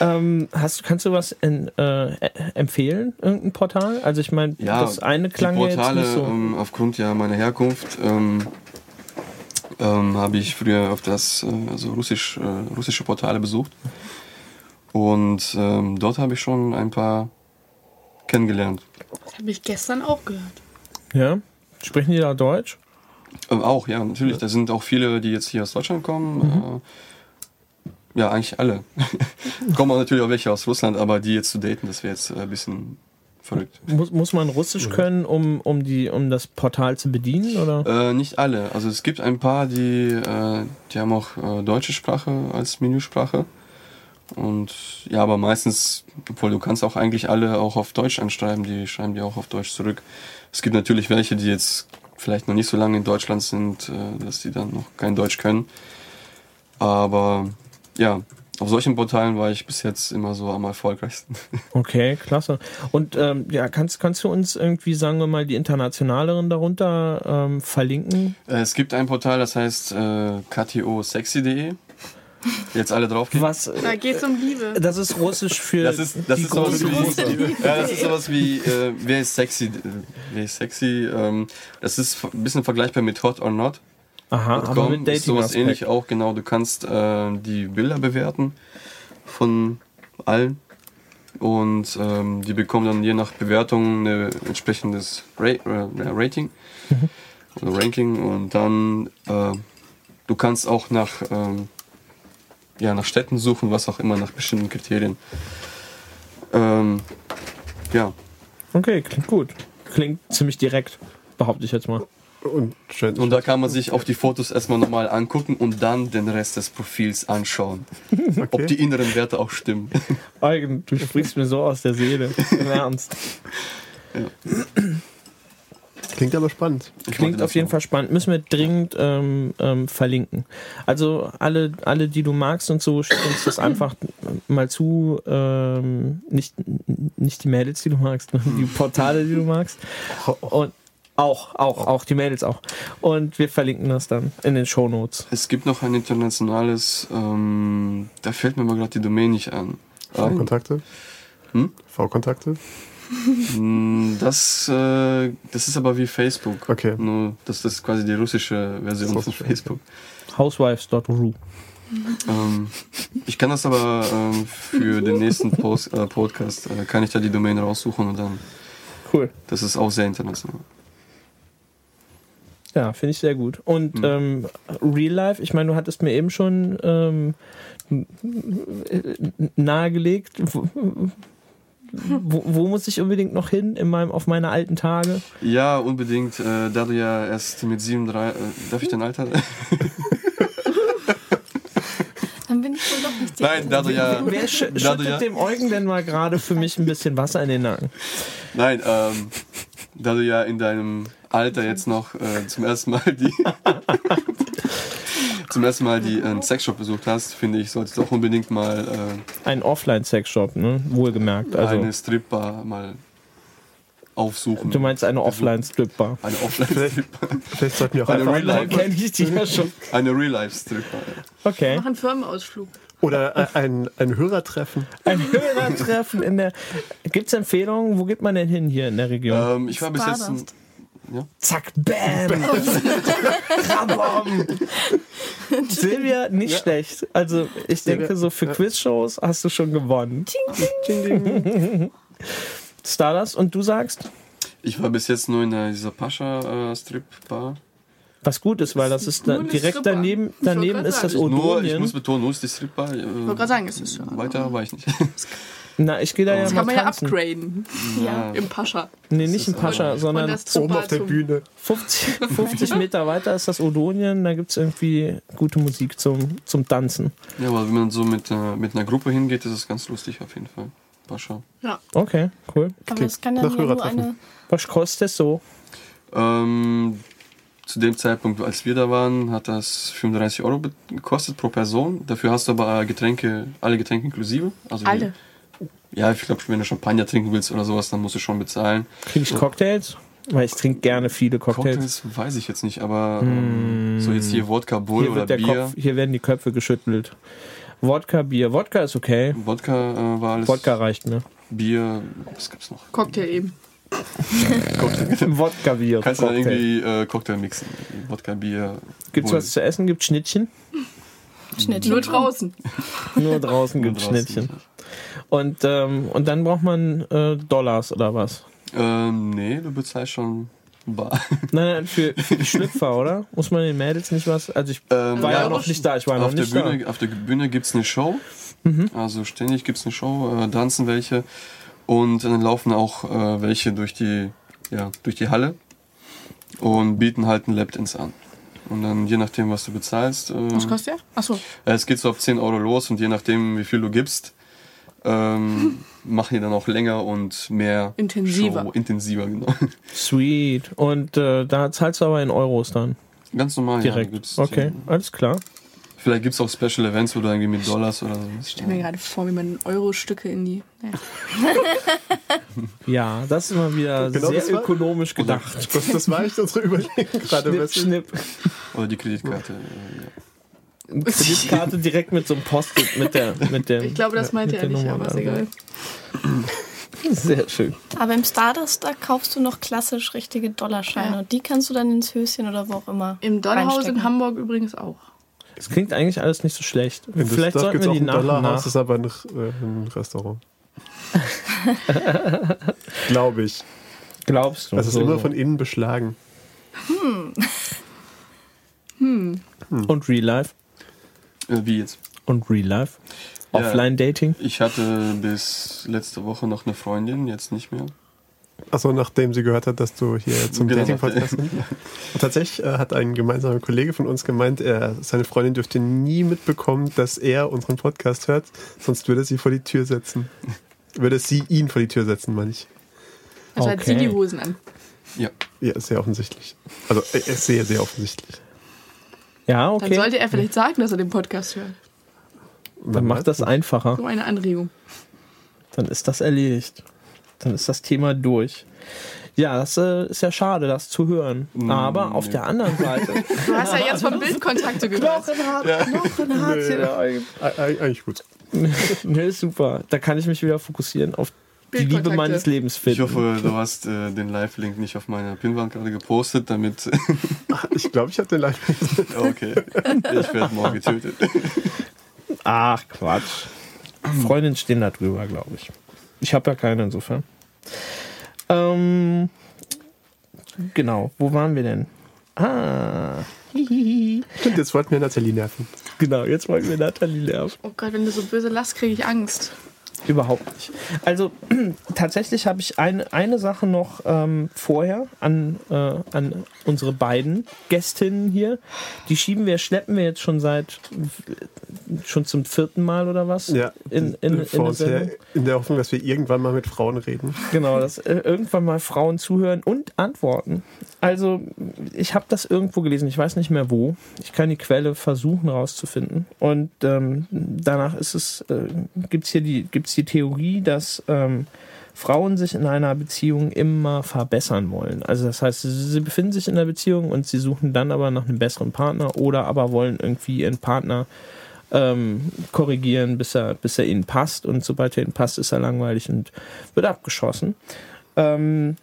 Ähm, hast, kannst du was in, äh, empfehlen, irgendein Portal? Also ich meine,
Ja,
das eine klang
die
ja jetzt
Portale,
nicht so.
ähm, aufgrund ja meiner Herkunft, ähm, ähm, habe ich früher auf das, äh, also russisch, äh, russische Portale besucht. Und ähm, dort habe ich schon ein paar kennengelernt.
Das habe ich gestern auch gehört.
Ja? Sprechen die da Deutsch?
Ähm, auch, ja, natürlich. Da sind auch viele, die jetzt hier aus Deutschland kommen. Äh, ja, eigentlich alle. kommen auch natürlich auch welche aus Russland, aber die jetzt zu daten, das wäre jetzt äh, ein bisschen verrückt.
Muss, muss man Russisch können, um, um, die, um das Portal zu bedienen? Oder?
Äh, nicht alle. Also es gibt ein paar, die, äh, die haben auch äh, deutsche Sprache als Menüsprache. Und ja, aber meistens, obwohl du kannst auch eigentlich alle auch auf Deutsch anschreiben, die schreiben dir auch auf Deutsch zurück. Es gibt natürlich welche, die jetzt vielleicht noch nicht so lange in Deutschland sind, äh, dass die dann noch kein Deutsch können. Aber ja, auf solchen Portalen war ich bis jetzt immer so am erfolgreichsten.
Okay, klasse. Und ähm, ja, kannst, kannst du uns irgendwie, sagen wir mal, die internationaleren darunter ähm, verlinken?
Äh, es gibt ein Portal, das heißt äh, kto-sexy.de. Jetzt alle draufgehen.
Was? äh,
Da geht es um Liebe.
Das ist Russisch für
Das ist, das
die
ist sowas
große
wie, ja, das ist sowas wie, äh, wer ist sexy? Äh, wer ist sexy? Ähm, das ist ein bisschen vergleichbar mit Hot or Not.
Aha, aber mit
ist sowas
Dating
ähnlich auch, genau. Du kannst äh, die Bilder bewerten von allen. und ähm, die bekommen dann je nach Bewertung ein entsprechendes Ra äh, Rating oder Ranking und dann äh, du kannst auch nach ähm, ja nach Städten suchen, was auch immer nach bestimmten Kriterien. Ähm, ja,
Okay, klingt gut. Klingt ziemlich direkt, behaupte ich jetzt mal.
Und, scheint-
und da kann man sich auch die Fotos erstmal nochmal angucken und dann den Rest des Profils anschauen, ob die inneren Werte auch stimmen.
Eugen, du sprichst mir so aus der Seele. Im Ernst.
Klingt aber spannend.
Ich
Klingt auf jeden Fall spannend. Müssen wir dringend ähm, ähm, verlinken. Also alle, alle, die du magst und so, schick uns das einfach mal zu. Ähm, nicht, nicht die Mädels, die du magst, sondern die Portale, die du magst. Und auch, auch, auch die Mädels auch. Und wir verlinken das dann in den Shownotes.
Es gibt noch ein internationales, ähm, da fällt mir mal gerade die Domain nicht an.
V-Kontakte?
Hm?
V-Kontakte?
Das, äh, das ist aber wie Facebook.
Okay.
Nur, das, das ist quasi die russische Version von Facebook.
Housewives.ru.
Ähm, ich kann das aber ähm, für den nächsten Post, äh, Podcast, äh, kann ich da die Domain raussuchen und dann,
Cool.
das ist auch sehr international.
Ja, finde ich sehr gut. Und ähm, Real Life, ich meine, du hattest mir eben schon ähm, nahegelegt, wo, wo, muss ich unbedingt noch hin in meinem, auf meine alten Tage?
Ja, unbedingt, äh, da du ja erst mit 37, äh, darf ich dein Alter?
Dann bin ich wohl doch nicht die
Nein, da du ja,
Wer sch
da du
schüttet
ja,
dem Eugen denn mal gerade für mich ein bisschen Wasser in den Nacken?
Nein, ähm, da du ja in deinem Alter jetzt noch äh, zum ersten Mal die zum ersten Mal die äh, Sexshop besucht hast, finde ich, solltest du auch unbedingt mal
Ein Offline-Sexshop, ne? Wohlgemerkt.
äh,
Also,
eine Stripbar mal aufsuchen.
du meinst eine Offline-Stripbar.
eine Offline-Stripbar.
Vielleicht sollten wir auch
Eine
einfach
Real Life.
Kenne ich die ja schon.
Eine Real-Life-Stripbar. Ja.
Okay.
Mach einen Firmenausflug.
Oder äh, ein, ein Hörertreffen.
Ein Hörertreffen in der. Gibt es Empfehlungen? Wo geht man denn hin hier in der Region?
Ähm, ich war bis jetzt.
Stardust.
Zack, bam! Rabom! Silvia, nicht schlecht. Also, ich denke, so für Quizshows hast du schon gewonnen. Stardust, und du sagst,
ich war bis jetzt nur in der, dieser Pascha-Strip-Bar.
was gut ist, weil das ist da, direkt
Stripper.
daneben, daneben ist das
sagen.
nur, ich
Odonien.
muss betonen, nur ist die Stripbar. Äh,
Ich wollte gerade sagen, es ist ja.
weiter war ich nicht.
Na, ich gehe da ja
Das kann man ja
tanzen.
upgraden.
Ja.
Im Pascha.
Nee, nicht im Pascha, sondern
Oben auf der Bühne.
50, 50 Meter weiter ist das Odonien. Da gibt es irgendwie gute Musik zum, zum Tanzen.
Ja, aber wenn man so mit, äh, mit einer Gruppe hingeht, ist es ganz lustig auf jeden Fall. Pascha.
Ja.
Okay, cool.
Aber das kann dann
nach
ja nur eine.
Was kostet es so?
Ähm, zu dem Zeitpunkt, als wir da waren, hat das 35 Euro gekostet pro Person. Dafür hast du aber äh, Getränke, alle Getränke inklusive. Also
Alle.
Ja, ich glaube, wenn du Champagner trinken willst oder sowas, dann musst du schon bezahlen.
Kriege ich Cocktails? Weil ich trinke gerne viele Cocktails.
Cocktails weiß ich jetzt nicht, aber ähm, so jetzt hier Wodka Bull
Hier,
oder
wird der
Bier.
Kopf, hier werden die Köpfe geschüttelt. Wodka, Bier. Wodka ist okay.
Wodka äh, war alles.
Wodka reicht mir.
Bier, was gibt's noch?
Cocktail eben.
Wodka, Bier.
Kannst du
Cocktail.
irgendwie äh, Cocktail mixen? Wodka, Bier.
Gibt's
Bull.
was zu essen? Gibt's Schnittchen?
Schnittchen.
Nur draußen.
Nur draußen gibt's. Schnittchen. Und, ähm, und dann braucht man äh, Dollars oder was?
Ähm, nee, du bezahlst schon bar.
Nein, nein, für, für die Schlüpfer, oder? Muss man den Mädels nicht was? Also ich
Ähm,
war ja,
ja,
noch nicht da, ich war noch
auf, der
nicht
Bühne, auf der Bühne gibt es eine Show.
Mhm.
Also ständig gibt es eine Show, äh, tanzen welche. Und dann laufen auch äh, welche durch die, ja, durch die Halle und bieten halt einen Lapdance an. Und dann je nachdem, was du bezahlst, äh,
Was kostet der? Achso.
äh, es geht so auf 10 Euro los und je nachdem, wie viel du gibst, ähm, machen die dann auch länger und mehr
Intensiver.
Show, intensiver, genau.
Sweet. Und äh, da zahlst du aber in Euros dann.
Ganz normal,
Direkt.
ja.
okay,
die-
alles klar.
Vielleicht gibt es auch Special Events, wo du irgendwie mit Dollars oder so.
Ich stelle mir gerade vor, wie man Euro-Stücke in die. Naja.
Ja, das ist immer wieder
Genau
sehr ökonomisch gedacht.
Das, das war echt unsere Überlegung gerade.
Schnipp, schnipp.
Oder die Kreditkarte. äh, ja.
Kreditkarte direkt mit so einem Post-it mit der, mit der.
Ich glaube, das meinte er nicht,
Nummer
aber ist egal.
Sehr schön.
Aber im Stardust, da kaufst du noch klassisch richtige Dollarscheine.
Ja.
Und die kannst du dann ins Höschen oder wo auch immer.
Im Donnerhaus
reinstecken.
in Hamburg übrigens auch.
Das klingt eigentlich alles nicht so schlecht.
In
Vielleicht sollten wir
auch
die nach und
Dollarhaus,
nach.
das ist aber ein, äh, ein Restaurant. Glaube ich.
Glaubst du?
Das ist
So,
immer
so.
von innen beschlagen.
Und Real Life?
Äh, wie jetzt?
Und Real Life?
Ja.
Offline-Dating?
Ich hatte bis letzte Woche noch eine Freundin, jetzt nicht mehr.
Achso, nachdem sie gehört hat, dass du hier zum
Genau,
Dating-Podcast bist. Tatsächlich äh, hat ein gemeinsamer Kollege von uns gemeint, er, seine Freundin dürfte nie mitbekommen, dass er unseren Podcast hört, sonst würde sie vor die Tür setzen. Würde sie ihn vor die Tür setzen, meine ich.
Also hat sie
Okay.
die Hosen an.
Ja.
Ja, sehr offensichtlich. Also äh, ist sehr, sehr offensichtlich.
Ja,
Dann
okay.
sollte er vielleicht sagen, dass er den Podcast hört.
Dann macht das einfacher.
So eine Anregung.
Dann ist das erledigt. Dann ist das Thema durch. Ja, das äh, ist ja schade, das zu hören. Aber auf
nee.
der anderen Seite.
Du hast ja jetzt von Bildkontakte gehört.
Knochenhart, Knochenhart.
Nö. Eig- Eigentlich gut.
Nee, super. Da kann ich mich wieder fokussieren auf die Liebe meines Lebens
Ich
finden.
hoffe, du hast äh, den Live-Link nicht auf meiner Pinwand gerade gepostet, damit.
Ich glaube, ich habe den live.
okay. Ich werde morgen getötet.
Ach, Quatsch. Freundinnen stehen da drüber, glaube ich. Ich habe ja keine insofern. Ähm, genau, wo waren wir denn? Ah,
Stimmt, jetzt wollten wir Nathalie nerven.
genau, jetzt wollen wir Nathalie nerven.
Oh Gott, wenn du so böse lachst, kriege ich Angst.
Überhaupt nicht. Also tatsächlich habe ich eine, eine Sache noch ähm, vorher an, äh, an unsere beiden Gästinnen hier. Die schieben wir, schleppen wir jetzt schon seit schon zum vierten Mal oder was?
Ja,
In, in, in,
vor
der
in der Hoffnung, dass wir irgendwann mal mit Frauen reden.
Genau, dass äh, irgendwann mal Frauen zuhören und antworten. Also, ich habe das irgendwo gelesen, ich weiß nicht mehr wo. Ich kann die Quelle versuchen rauszufinden. Und ähm, danach ist es, äh, gibt's hier die, gibt's die Theorie, dass ähm, Frauen sich in einer Beziehung immer verbessern wollen. Also das heißt, sie, befinden sich in einer Beziehung und sie suchen dann aber nach einem besseren Partner oder aber wollen irgendwie ihren Partner ähm, korrigieren, bis er, bis er ihnen passt. Und sobald er ihnen passt, ist er langweilig und wird abgeschossen. Ähm,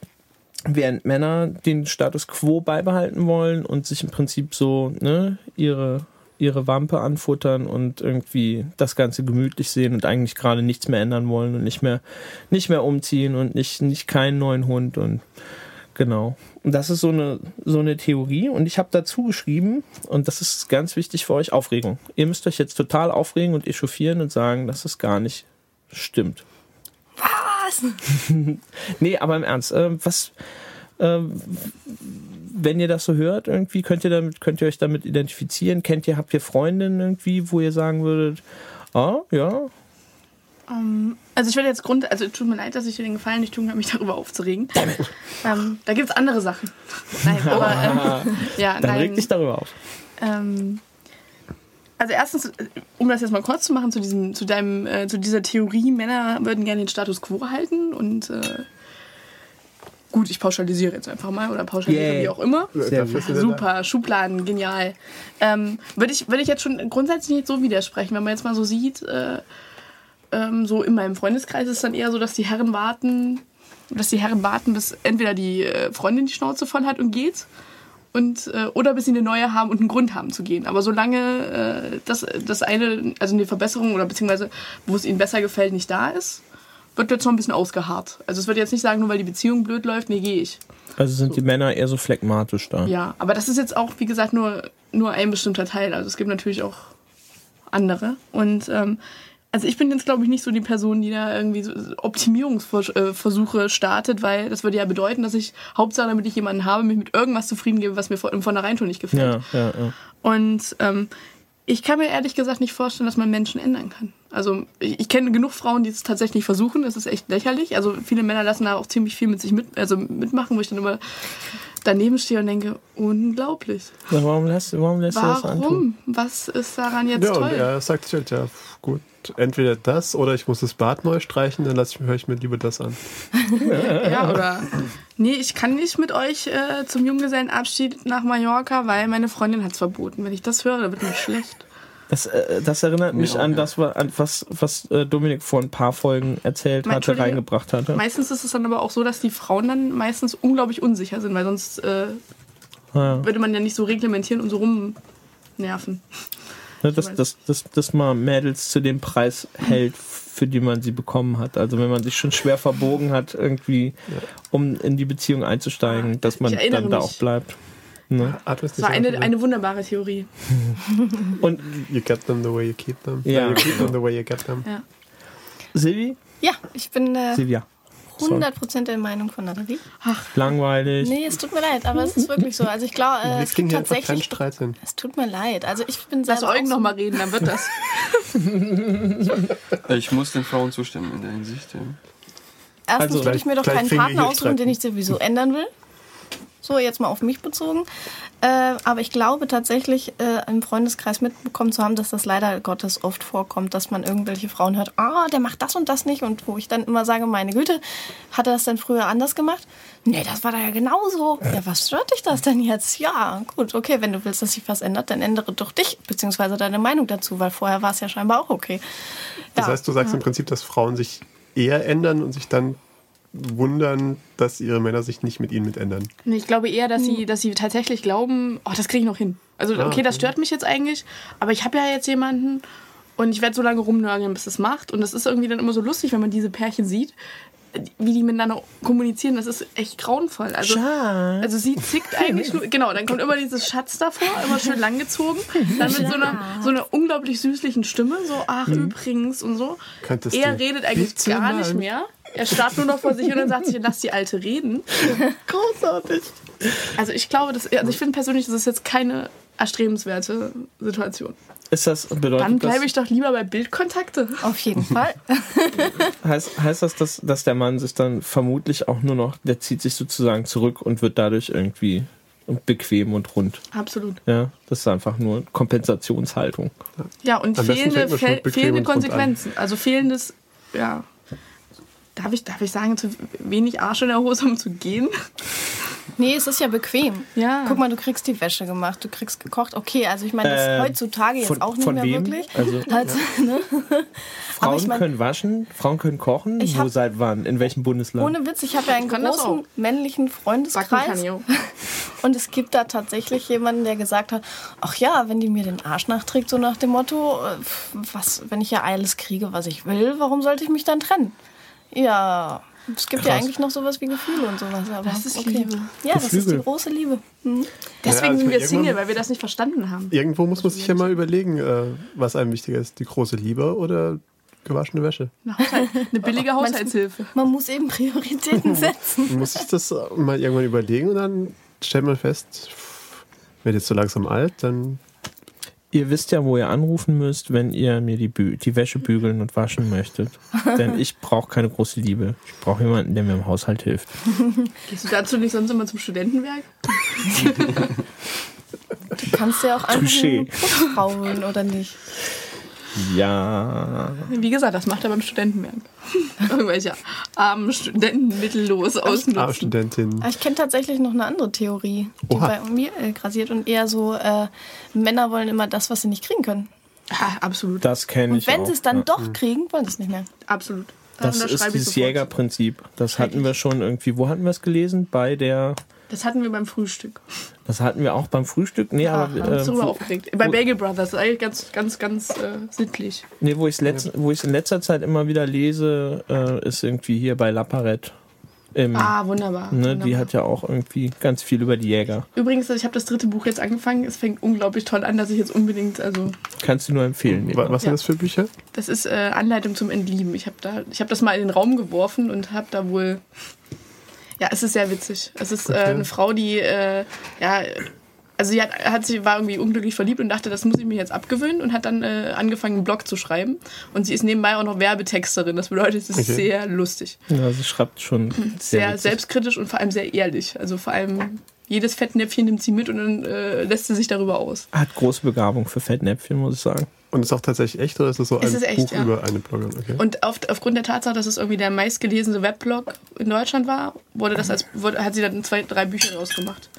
während Männer den Status quo beibehalten wollen und sich im Prinzip so ne, ihre, ihre Wampe anfuttern und irgendwie das Ganze gemütlich sehen und eigentlich gerade nichts mehr ändern wollen und nicht mehr, nicht mehr umziehen und nicht, nicht keinen neuen Hund und Genau. Und das ist so eine, so eine Theorie. Und ich habe dazu geschrieben, und das ist ganz wichtig für euch, Aufregung. Ihr müsst euch jetzt total aufregen und echauffieren und sagen, dass es gar nicht stimmt.
Was?
Nee, aber im Ernst, äh, was, äh, wenn ihr das so hört, irgendwie, könnt ihr damit, könnt ihr euch damit identifizieren? Kennt ihr, habt ihr Freundinnen irgendwie, wo ihr sagen würdet, ah, ja,
Ähm, also ich werde jetzt Grund, also tut mir leid, dass ich dir den Gefallen nicht tun kann, mich darüber aufzuregen. Ähm, da gibt es andere Sachen. Nein, aber ähm, ja,
dann
nein.
reg dich darüber auf.
Ähm, also erstens, um das jetzt mal kurz zu machen, zu diesem, zu deinem, äh, zu dieser Theorie, Männer würden gerne den Status quo halten und äh, gut, ich pauschalisiere jetzt einfach mal oder pauschalisiere
Yay.
wie auch immer.
Sehr.
Super, Schubladen, genial. Ähm, würde ich, würde ich jetzt schon grundsätzlich nicht so widersprechen, wenn man jetzt mal so sieht, äh, ähm, so in meinem Freundeskreis ist es dann eher so, dass die Herren warten, dass die Herren warten, bis entweder die äh, Freundin die Schnauze voll hat und geht, und, äh, oder bis sie eine neue haben und einen Grund haben zu gehen. Aber solange äh, das, das eine, also eine Verbesserung oder beziehungsweise wo es ihnen besser gefällt, nicht da ist, wird jetzt noch ein bisschen ausgeharrt. Also es wird jetzt nicht sagen, nur weil die Beziehung blöd läuft, nee, gehe ich.
Also sind die Männer eher so phlegmatisch da.
Ja, aber das ist jetzt auch, wie gesagt, nur, nur ein bestimmter Teil. Also es gibt natürlich auch andere. Und ähm, also ich bin jetzt, glaube ich, nicht so die Person, die da irgendwie so Optimierungsversuche startet, weil das würde ja bedeuten, dass ich Hauptsache, damit ich jemanden habe, mich mit irgendwas zufrieden gebe, was mir von vornherein schon nicht gefällt.
Ja, ja, ja.
Und ähm, ich kann mir ehrlich gesagt nicht vorstellen, dass man Menschen ändern kann. Also ich, ich kenne genug Frauen, die es tatsächlich versuchen. Das ist echt lächerlich. Also viele Männer lassen da auch ziemlich viel mit sich mit, also mitmachen, wo ich dann immer daneben stehe und denke, unglaublich.
Na, warum lässt, warum lässt du das antun?
Warum? Was ist daran jetzt
Ja,
toll?
er sagt sich halt, ja, gut, entweder das oder ich muss das Bad neu streichen, dann lasse ich, höre ich mir lieber das an.
Ja, oder nee, ich kann nicht mit euch äh, zum Junggesellenabschied nach Mallorca, weil meine Freundin hat es verboten. Wenn ich das höre, dann wird mir schlecht.
Das, äh, das erinnert mich
auch,
an
ja.
das, an was, was äh, Dominik vor ein paar Folgen erzählt
Mein
hatte, reingebracht hatte.
Meistens ist es dann aber auch so, dass die Frauen dann meistens unglaublich unsicher sind, weil sonst äh,
Ja.
würde man ja nicht so reglementieren und so rumnerven.
Ne, dass, dass, dass, dass man Mädels zu dem Preis hält, für die man sie bekommen hat. Also wenn man sich schon schwer verbogen hat, irgendwie, um in die Beziehung einzusteigen, dass man dann da
mich.
auch bleibt. Ne?
Art was
Das war eine, eine wunderbare Theorie.
Und
You get them the way you keep them.
Ja.
You keep them the way you get them.
Ja.
Silvi?
Ja, ich bin äh,
Silvia. Sorry.
100% der Meinung von Nathalie.
Langweilig.
Nee, es tut mir leid, aber es ist wirklich so. Also ich glaube, äh, es gibt tatsächlich...
Streit hin.
Es tut mir leid. Also ich bin
Lass Eugen
auch
noch
so-
mal reden, dann wird das.
Ich muss den Frauen zustimmen in der Hinsicht. Ja.
Erstens
Also,
würde ich mir doch keinen Partner aussuchen, den ich sowieso ändern will. So, jetzt mal auf mich bezogen. Äh, aber ich glaube tatsächlich, äh, im Freundeskreis mitbekommen zu haben, dass das leider Gottes oft vorkommt, dass man irgendwelche Frauen hört, ah, der macht das und das nicht. Und wo ich dann immer sage, meine Güte, hat er das denn früher anders gemacht? Nee, das war da ja genauso. Ja, was stört dich das denn jetzt? Ja, gut, okay, wenn du willst, dass sich was ändert, dann ändere doch dich, beziehungsweise deine Meinung dazu, weil vorher war es ja scheinbar auch okay.
Das
Ja.
heißt, du sagst im Prinzip, dass Frauen sich eher ändern und sich dann wundern, dass ihre Männer sich nicht mit ihnen mitändern.
Nee, ich glaube eher, dass sie, dass sie tatsächlich glauben, oh, das kriege ich noch hin. Also,
Ah,
okay, das stört mich jetzt eigentlich, aber ich habe ja jetzt jemanden und ich werde so lange rumnörgeln, bis es macht. Und das ist irgendwie dann immer so lustig, wenn man diese Pärchen sieht, wie die miteinander kommunizieren. Das ist echt grauenvoll. Also,
Schatz.
also sie zickt eigentlich nur, genau, dann kommt immer dieses Schatz davor, immer schön langgezogen. Dann mit so einer, so einer unglaublich süßlichen Stimme, so, ach, übrigens und so.
Könntest
er
du
redet eigentlich gar nicht mehr. Er starrt nur noch vor sich hin und sagt sich, lass die Alte reden.
Großartig.
Also ich glaube, dass, also ich finde persönlich, das ist jetzt keine erstrebenswerte Situation.
Ist das, bedeutet
Dann bleibe
das,
ich doch lieber bei Bildkontakte.
Auf jeden Fall.
heißt, heißt das, dass, dass der Mann sich dann vermutlich auch nur noch, der zieht sich sozusagen zurück und wird dadurch irgendwie bequem und rund.
Absolut.
Ja, das ist einfach nur Kompensationshaltung.
Ja, und
Am
fehlende, fehlende. Konsequenzen. Also fehlendes, ja. Darf ich, darf ich sagen, zu wenig Arsch in der Hose, um zu gehen?
Nee, es ist ja bequem.
Ja.
Guck mal, du kriegst die Wäsche gemacht, du kriegst gekocht. Okay, also ich meine, das
Äh,
ist heutzutage jetzt
von-
auch nicht
von
mehr
wem?
wirklich.
Also-
Also, ne?
Frauen
ich mein-
können waschen, Frauen können kochen.
Ich
Wo
hab-
seit wann? In welchem Bundesland?
Ohne Witz, ich habe ja einen großen männlichen Freundeskreis. Und es gibt da tatsächlich jemanden, der gesagt hat, ach ja, wenn die mir den Arsch nachträgt, so nach dem Motto, äh, was, wenn ich ja alles kriege, was ich will, warum sollte ich mich dann trennen? Ja, es gibt ja
Krass.
eigentlich noch sowas wie Gefühle und sowas. Aber
Das ist
okay.
Liebe.
Ja, das ist die große Liebe. Mhm.
Deswegen
also
sind wir
irgendwann-
Single, weil wir das nicht verstanden haben.
Irgendwo muss man sich ja mal überlegen, äh, was einem wichtiger ist. Die große Liebe oder gewaschene Wäsche.
Eine, Haushalt, eine billige Haushaltshilfe.
Man muss eben Prioritäten setzen.
Man muss sich das mal irgendwann überlegen und dann stellt man fest, wird jetzt so langsam alt, dann
Ihr wisst ja, wo ihr anrufen müsst, wenn ihr mir die, Bü die Wäsche bügeln und waschen möchtet. Denn ich brauche keine große Liebe. Ich brauche jemanden, der mir im Haushalt hilft.
Gehst du dazu nicht sonst immer zum Studentenwerk?
Du kannst ja auch einfach holen, oder nicht?
Ja.
Wie gesagt, das macht er beim Studentenwerk. Irgendwelche armen Studenten mittellos
ah,
ausnutzen.
Studentin.
Aber ich kenne tatsächlich noch eine andere Theorie, die
Oha.
bei mir äh, grasiert und eher so, äh, Männer wollen immer das, was sie nicht kriegen können.
Ja, absolut.
Das kenne
Und
ich
wenn
auch.
sie es dann
ja.
doch kriegen, wollen sie es nicht mehr.
Absolut. Da
Das ist dieses. Jägerprinzip. Das hatten wir schon irgendwie. Wo hatten wir es gelesen? Bei der.
Das hatten wir beim Frühstück.
Das hatten wir auch beim Frühstück. Nee, aber.
Haben uns
Äh, wo,
aufgeregt. Bei Bagel Brothers, eigentlich ganz, ganz, ganz äh, sittlich.
nee, wo ich es wo ich's in letzter Zeit immer wieder lese, äh, ist irgendwie hier bei La Parette. Im,
Ah, wunderbar.
ne,
wunderbar.
die hat ja auch irgendwie ganz viel über die Jäger.
Übrigens, ich habe das dritte Buch jetzt angefangen. Es fängt unglaublich toll an, dass ich jetzt unbedingt, also
Kannst du nur empfehlen. Eva.
Was sind
Ja.
das für Bücher?
das ist äh, Anleitung zum Entlieben. Ich habe da, ich habe das mal in den Raum geworfen und habe da wohl, ja, es ist sehr witzig. Es ist äh, eine Frau, die, äh, ja, also sie hat, hat sie war irgendwie unglücklich verliebt und dachte, das muss ich mir jetzt abgewöhnen und hat dann äh, angefangen, einen Blog zu schreiben. Und sie ist nebenbei auch noch Werbetexterin. Das bedeutet, es ist
Okay.
sehr lustig,
Ja, sie schreibt schon sehr,
sehr
witzig.
selbstkritisch und vor allem sehr ehrlich. Also vor allem jedes Fettnäpfchen nimmt sie mit und dann äh, lässt sie sich darüber aus.
Hat große Begabung für Fettnäpfchen, muss ich sagen.
Und ist auch tatsächlich echt oder ist das so
Es
ein
ist echt,
Buch
ja.
über eine Bloggerin? Okay.
Und auf, aufgrund der Tatsache, dass es irgendwie der meistgelesene Weblog in Deutschland war, wurde das als, wurde, hat sie dann zwei, drei Bücher rausgemacht.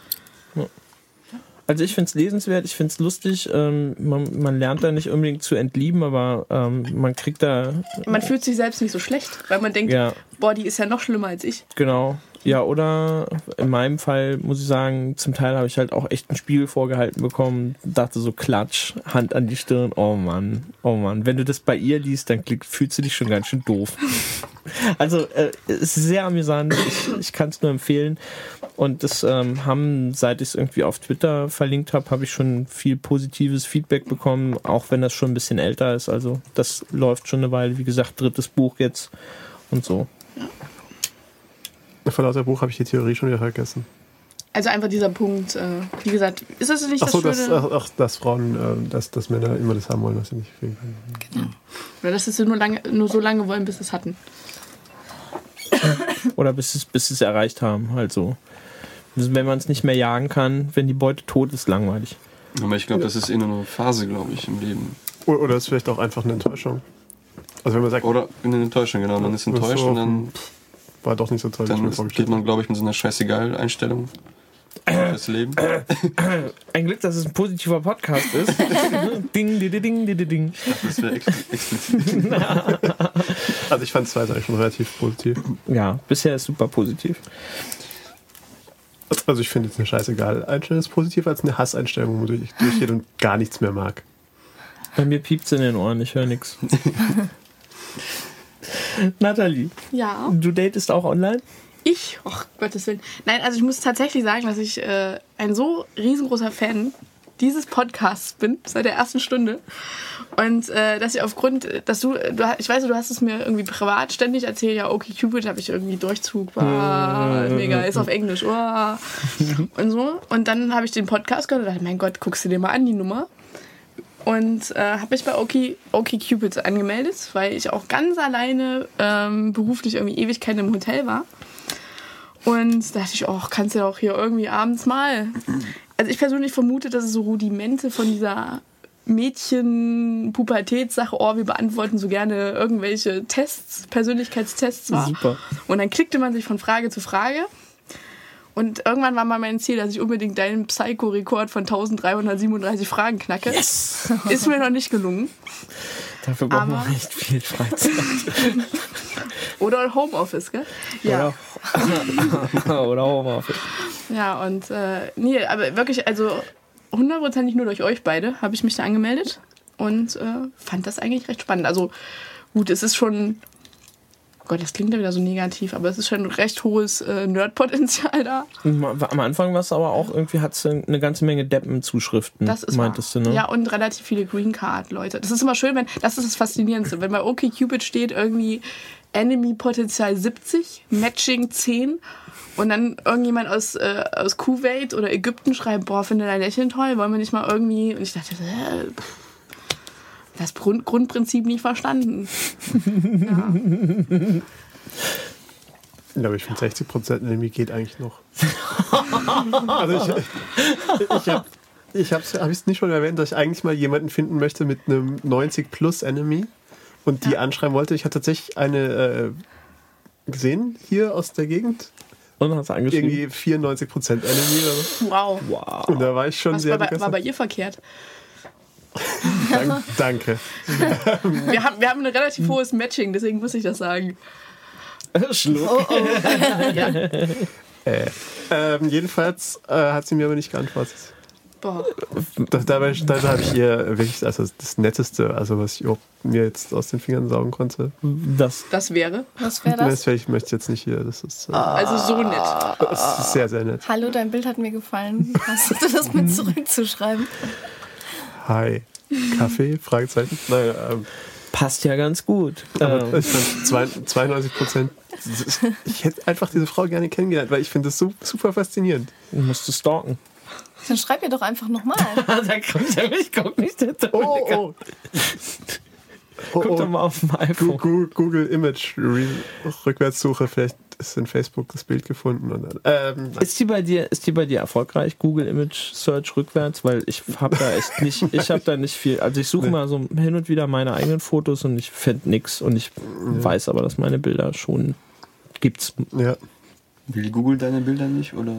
Also ich finde es lesenswert, ich finde es lustig. Ähm, man, man lernt da nicht unbedingt zu entlieben, aber ähm, man kriegt da,
Man fühlt sich selbst nicht so schlecht, weil man denkt,
ja,
boah, die ist ja noch schlimmer als ich.
genau. Ja, oder in meinem Fall muss ich sagen, zum Teil habe ich halt auch echt einen Spiegel vorgehalten bekommen, dachte so Klatsch, Hand an die Stirn, oh Mann, oh Mann. Wenn du das bei ihr liest, dann fühlst du dich schon ganz schön doof. Also äh, ist sehr amüsant, ich, ich kann es nur empfehlen. Und das ähm, haben, seit ich es irgendwie auf Twitter verlinkt habe, habe ich schon viel positives Feedback bekommen, auch wenn das schon ein bisschen älter ist. Also das läuft schon eine Weile, wie gesagt, drittes Buch jetzt und so.
Von lauter Buch habe ich die Theorie schon wieder vergessen.
Also einfach dieser Punkt, äh, wie gesagt, ist das nicht
Ach so,
das
dass,
Schöne?
ach, ach, dass Frauen, äh, dass, dass Männer immer das haben wollen, was sie nicht kriegen können.
Oder dass sie nur, lange, nur so lange wollen, bis sie es hatten.
Oder bis es, bis sie es erreicht haben. Halt so. Wenn man es nicht mehr jagen kann, wenn die Beute tot ist, langweilig.
Aber ich glaube, das ist eh nur eine Phase, glaube ich, im Leben.
Oder, ist vielleicht auch einfach eine Enttäuschung. Also wenn man sagt,
Oder eine Enttäuschung, genau. Man ist enttäuscht
so.
und dann,
war doch nicht so toll, wie ich mir
dann
vorgestellt
geht man, glaube ich, mit so einer scheißegal-Einstellung durchs Leben.
Ein Glück, dass es ein positiver Podcast ist. ding, ding, ding, ding, ding, ding.
Das wäre ex explizit.
Also ich fand es eigentlich schon relativ positiv.
Ja, bisher ist super positiv.
Also ich finde jetzt eine scheißegal Einstellung ist positiver als eine Hasseinstellung, wo ich durchgeht und gar nichts mehr mag.
Bei mir piept's in den Ohren, ich höre nix. Nathalie,
Ja.
du datest auch online?
Ich? Och, Gottes Willen. Nein, also ich muss tatsächlich sagen, dass ich äh, ein so riesengroßer Fan dieses Podcasts bin, seit der ersten Stunde. Und äh, dass ich aufgrund, dass du, du, ich weiß, du hast es mir irgendwie privat ständig erzählt, ja, okay, Cupid habe ich irgendwie Durchzug, wow, mega, ist auf Englisch, wow. und so. Und dann habe ich den Podcast gehört und dachte, mein Gott, guckst du dir mal an, die Nummer. Und äh, habe mich bei OK, OkCupid angemeldet, weil ich auch ganz alleine ähm, beruflich irgendwie Ewigkeiten im Hotel war. Und da dachte ich, oh, kannst du ja auch hier irgendwie abends mal. Also ich persönlich vermute, dass es so Rudimente von dieser Mädchen-Pubertätssache, oh, wir beantworten so gerne irgendwelche Tests, Persönlichkeitstests war.
Super.
Und dann klickte man sich von Frage zu Frage. Und irgendwann war mal mein Ziel, dass ich unbedingt deinen Psycho-Rekord von 1337 Fragen knacke.
Yes!
Ist mir noch nicht gelungen.
Dafür braucht man
Aber-
echt viel Freizeit.
Oder Homeoffice, gell? Ja.
Oder, oder Homeoffice.
Ja, und äh, nee, aber wirklich, also hundertprozentig nur durch euch beide habe ich mich da angemeldet und äh, fand das eigentlich recht spannend. Also gut, es ist schon, Gott, das klingt ja wieder so negativ, aber es ist schon ein recht hohes äh, Nerdpotenzial da.
Am Anfang war es aber auch irgendwie, hat es eine ganze Menge Deppenzuschriften,
Das ist
meintest
wahr.
du, ne?
Ja, und relativ viele Green Card-Leute. Das ist immer schön, wenn, das ist das Faszinierendste, wenn bei OkCupid steht irgendwie Enemy-Potenzial 70, Matching 10 und dann irgendjemand aus, äh, aus Kuwait oder Ägypten schreibt, boah, finde dein Lächeln toll, wollen wir nicht mal irgendwie... Und ich dachte, äh, das Grund, Grundprinzip nicht verstanden.
Ich glaube, ich finde 60% Enemy geht eigentlich noch. also ich, ich habe ich hab's, hab ich's nicht schon erwähnt, dass ich eigentlich mal jemanden finden möchte mit einem 90 plus Enemy und die anschreiben wollte. Ich habe tatsächlich eine äh, gesehen hier aus der Gegend.
Und hast du angeschrieben?
Irgendwie 94% Enemy oder so.
Wow.
Wow.
Und da war ich schon
Was
sehr
war bei, war bei ihr verkehrt?
Dank, danke.
Wir haben, wir haben ein relativ hohes Matching, deswegen muss ich das sagen.
Schluck.
Äh, ähm, jedenfalls äh, hat sie mir aber nicht geantwortet.
Boah.
Da, dabei da habe ich ihr wirklich also das Netteste, also was ich mir jetzt aus den Fingern saugen konnte.
Das,
Das wäre.
Was wäre
Das
das?
ich möchte jetzt nicht hier. Das ist, äh,
Also so nett.
das ist sehr, sehr nett.
Hallo, dein Bild hat mir gefallen. Hast du das mit zurückzuschreiben?
Hi. Kaffee? Fragezeichen. Nein, ähm,
passt ja ganz gut.
aber
Ähm,
ich fand zwei- 92 Prozent. Ich hätte einfach diese Frau gerne kennengelernt, weil ich finde das so, super faszinierend.
musst du stalken.
Dann schreib ihr doch einfach nochmal.
da kommt er mich, guck nicht der
Oh, oh. Oh,
Guck doch
oh.
mal auf dem iPhone.
Gu- Google Image Re Rückwärtssuche, vielleicht ist in Facebook das Bild gefunden. Und dann, ähm,
Ist die bei dir, ist die bei dir erfolgreich? Google Image Search rückwärts, weil ich habe da echt nicht, ich habe da nicht viel. Also ich suche mal so hin und wieder meine eigenen Fotos und ich finde nix und ich weiß aber, dass meine Bilder schon gibt's.
ja.
Will Google deine Bilder nicht oder?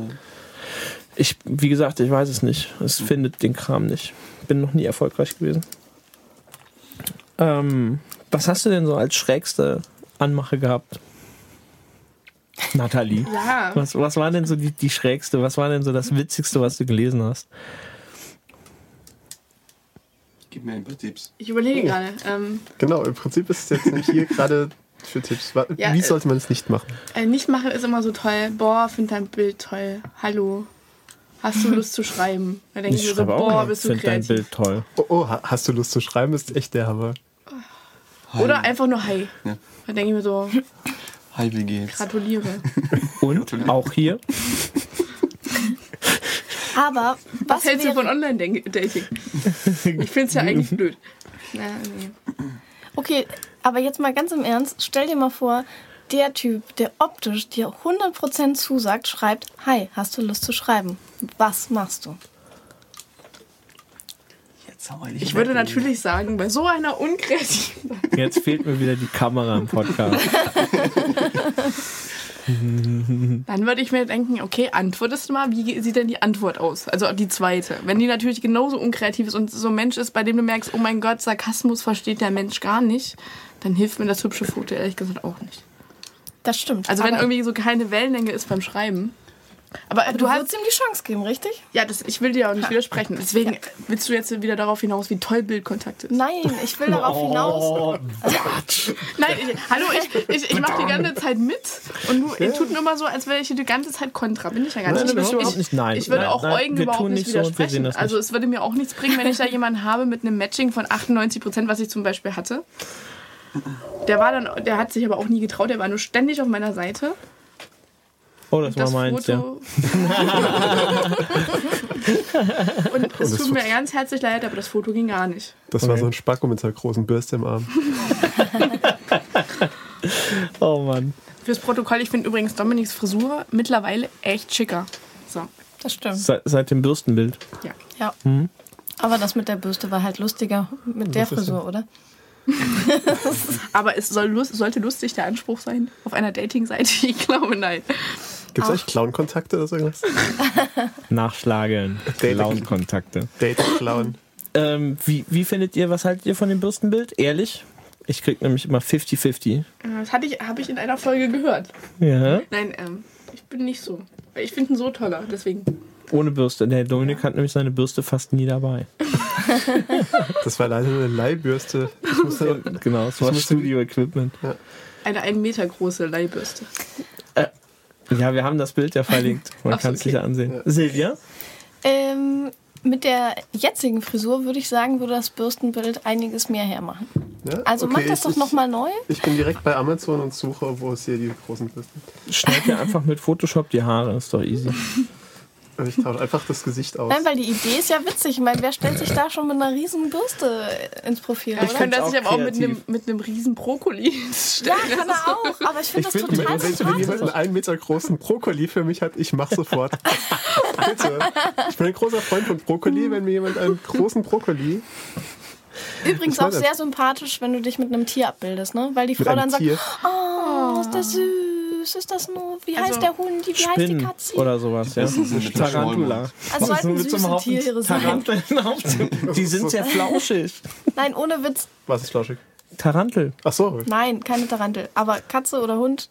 Ich, wie gesagt, ich weiß es nicht. Es findet den Kram nicht. Bin noch nie erfolgreich gewesen. Ähm, was hast du denn so als schrägste Anmache gehabt? Nathalie.
Ja.
Was, was war denn so die, die schrägste, was war denn so das witzigste, was du gelesen hast?
Gib mir ein paar Tipps.
Ich überlege gerade. Ähm,
Genau, im Prinzip ist es jetzt hier gerade für Tipps. Wa-
Ja,
Wie
äh,
sollte man es nicht machen?
äh, nicht machen ist immer so toll. Boah, find dein Bild toll. Hallo. Hast du Lust zu schreiben? Da denke ich,
Ich
mir so,
schreibe auch,
boah, bist du
finde dein
kreativ.
Bild toll.
Oh, oh, ha- hast du Lust zu schreiben? Ist echt der Hammer.
Oder einfach nur Hi.
Ja.
Da denke ich mir so,
Hi, wie geht's?
gratuliere.
Und auch hier,
Aber was
Was hältst du von Online-Dating? Ich finde es ja eigentlich blöd. Na, nee.
okay, aber jetzt mal ganz im Ernst, stell dir mal vor, der Typ, der optisch dir 100% zusagt, schreibt, hi, hast du Lust zu schreiben? Was machst du?
Wir
Ich würde natürlich sagen, bei so einer unkreativen.
jetzt fehlt mir wieder die Kamera im Podcast.
Dann würde ich mir denken, okay, antwortest du mal, wie sieht denn die Antwort aus? Also die zweite. Wenn die natürlich genauso unkreativ ist und so ein Mensch ist, bei dem du merkst, oh mein Gott, Sarkasmus versteht der Mensch gar nicht, dann hilft mir das hübsche Foto ehrlich gesagt auch nicht.
Das stimmt.
Also wenn irgendwie so keine Wellenlänge ist beim Schreiben. Aber,
aber
du
du
hast
ihm die Chance geben, richtig?
Ja, das, ich will dir auch nicht widersprechen. Deswegen willst du jetzt wieder darauf hinaus, wie toll Bildkontakt ist.
Nein, ich will darauf hinaus.
Nein, ich, hallo, ich, ich, ich mache die ganze Zeit mit und du ihr tut nur immer so, als wäre ich die ganze Zeit kontra. Bin ich ja gar nicht.
Nein,
ich,
nicht. Nein,
ich würde
nein,
auch
nein,
Eugen überhaupt nicht
so
widersprechen.
das
also es würde mir auch nichts bringen, wenn ich da jemanden habe mit einem Matching von 98 Prozent, was ich zum Beispiel hatte. Der war dann, der hat sich aber auch nie getraut, der war nur ständig auf meiner Seite.
Oh, das,
Das
war meins, ja.
Foto. und es
das
tut mir ganz herzlich leid, aber das Foto ging gar nicht.
Das war
Okay.
so ein Spacko mit seiner großen Bürste im Arm.
Oh Mann.
Fürs Protokoll, ich finde übrigens Dominiks Frisur mittlerweile echt schicker. So,
Das stimmt.
Seit, seit dem Bürstenbild.
ja.
Ja. Aber das mit der Bürste war halt lustiger mit der
Was ist
Frisur, oder?
Aber es soll, sollte lustig der Anspruch sein auf einer Dating-Seite? Ich glaube, nein.
Gibt es eigentlich Clown-Kontakte oder so irgendwas?
Nachschlagen.
Dating.
Launkontakte.
Date-Clown.
Ähm, wie, wie findet ihr, was haltet ihr von dem Bürstenbild? Ehrlich? Ich krieg nämlich immer 50-50.
Das hatte ich, habe ich in einer Folge gehört.
Ja.
Nein, ähm, ich bin nicht so. Ich finde ihn so toller, deswegen.
Ohne Bürste. Der Dominik hat nämlich seine Bürste fast nie dabei.
Das war leider eine Leihbürste. Ich musste,
Genau, das war Studio-Equipment.
Eine einen Meter große Leihbürste.
Ja, wir haben das Bild ja verlinkt. Man kann es sich
okay.
ja ansehen. Silvia?
Ähm, mit der jetzigen Frisur würde ich sagen, würde das Bürstenbild einiges mehr hermachen.
ja?
Also
Okay,
mach das
ich-
doch nochmal neu.
Ich bin direkt bei Amazon und suche, wo es hier die großen Bürsten
Schneid dir einfach mit Photoshop die Haare, ist doch easy.
Und ich tausche einfach das Gesicht aus.
Nein, weil die Idee ist ja witzig. Ich meine, wer stellt sich da schon mit einer riesen Bürste ins Profil,
Ich könnte das
auch
sich aber auch mit einem, mit einem riesen Brokkoli
ja,
stellen.
kann er auch. Aber ich finde das
finde,
total
wenn, wenn jemand einen einen Meter großen Brokkoli für mich hat, ich mach sofort. Bitte. Ich bin ein großer Freund von Brokkoli. Wenn mir jemand einen großen Brokkoli
Übrigens auch sehr sympathisch, wenn du dich mit einem Tier abbildest, ne? Weil die Frau dann sagt,
Tier.
oh, ist das süß, ist das nur, wie heißt
Also,
der Hund, wie heißt die
Spinnen
Katze?
oder sowas, ja.
Besten sind mit
Tarantula.
Also sollten
so
süße Tiere sein.
Die sind sehr flauschig.
Nein, ohne Witz.
Was ist flauschig?
Tarantel.
Ach so.
Nein, keine Tarantel. Aber Katze oder Hund,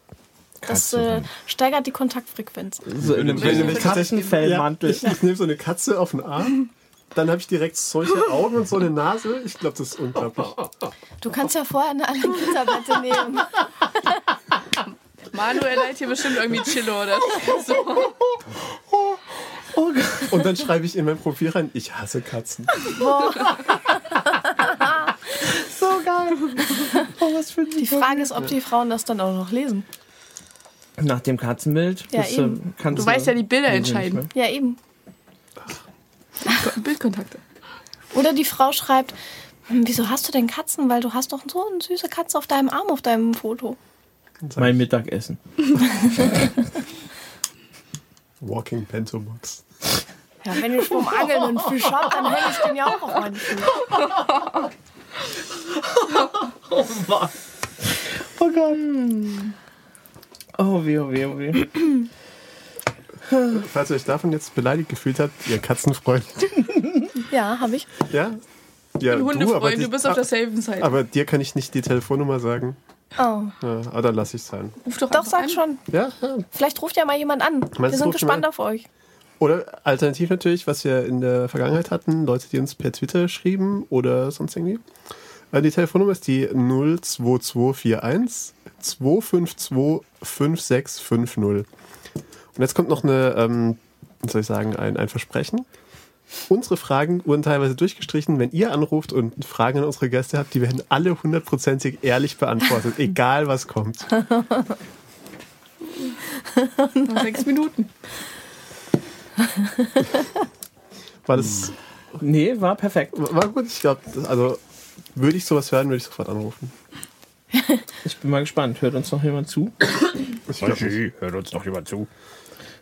das
Katze,
äh, steigert die Kontaktfrequenz.
So in einem, in einem
Wenn ich Katze-
Katzenfellmantel.
ich, ich nehme so eine Katze auf den Arm. Dann habe ich direkt solche Augen und so eine Nase. Ich glaube, das ist unglaublich.
Du kannst ja vorher eine Allergietablette nehmen.
Manuel hat hier bestimmt irgendwie Chillo oder so.
Und dann schreibe ich in mein Profil rein, ich hasse Katzen.
so geil. Oh, was für
Die Frage ist, ob die Frauen das dann auch noch lesen.
Nach dem Katzenbild
Ja,
bist du,
eben.
kannst
Du weißt ja, die Bilder entscheiden.
Ja, eben.
Bildkontakte.
Oder die Frau schreibt, "Hm, wieso hast du denn Katzen? Weil du hast doch so eine süße Katze auf deinem Arm auf deinem Foto.
Mein Mittagessen.
Walking Pentobox.
Ja, wenn ich vom Angeln einen Fisch habe, dann hänge ich den ja auch auf meinen Fisch.
Oh Gott. Oh weh, oh weh, oh weh.
Falls ihr euch davon jetzt beleidigt gefühlt habt, ihr Katzenfreund.
Ja, habe ich.
Ja? Ja,
Ein
du, aber,
Hundefreund,
dich-
du bist auf der safen Side.
aber dir kann ich nicht die Telefonnummer sagen.
Oh.
Ja, aber dann lasse ich es sein.
Ruf doch,
Doch, sag
an.
schon.
Ja, ja.
Vielleicht ruft ja mal jemand an.
Meinst
Wir sind gespannt auf euch.
Oder alternativ natürlich, was wir in der Vergangenheit hatten, Leute, die uns per Twitter schrieben oder sonst irgendwie. Äh, Die Telefonnummer ist die 02241 252 5650. Und jetzt kommt noch eine, ähm, soll ich sagen, ein, ein Versprechen. Unsere Fragen wurden teilweise durchgestrichen. Wenn ihr anruft und Fragen an unsere Gäste habt, die werden alle hundertprozentig ehrlich beantwortet, egal was kommt.
Noch sechs Minuten.
War das
Nee, war perfekt.
war gut? Ich glaube, also würde ich sowas hören, würde ich sofort anrufen.
Ich bin mal gespannt. Hört uns noch jemand zu?
Ich glaub nicht.
hört uns noch jemand zu.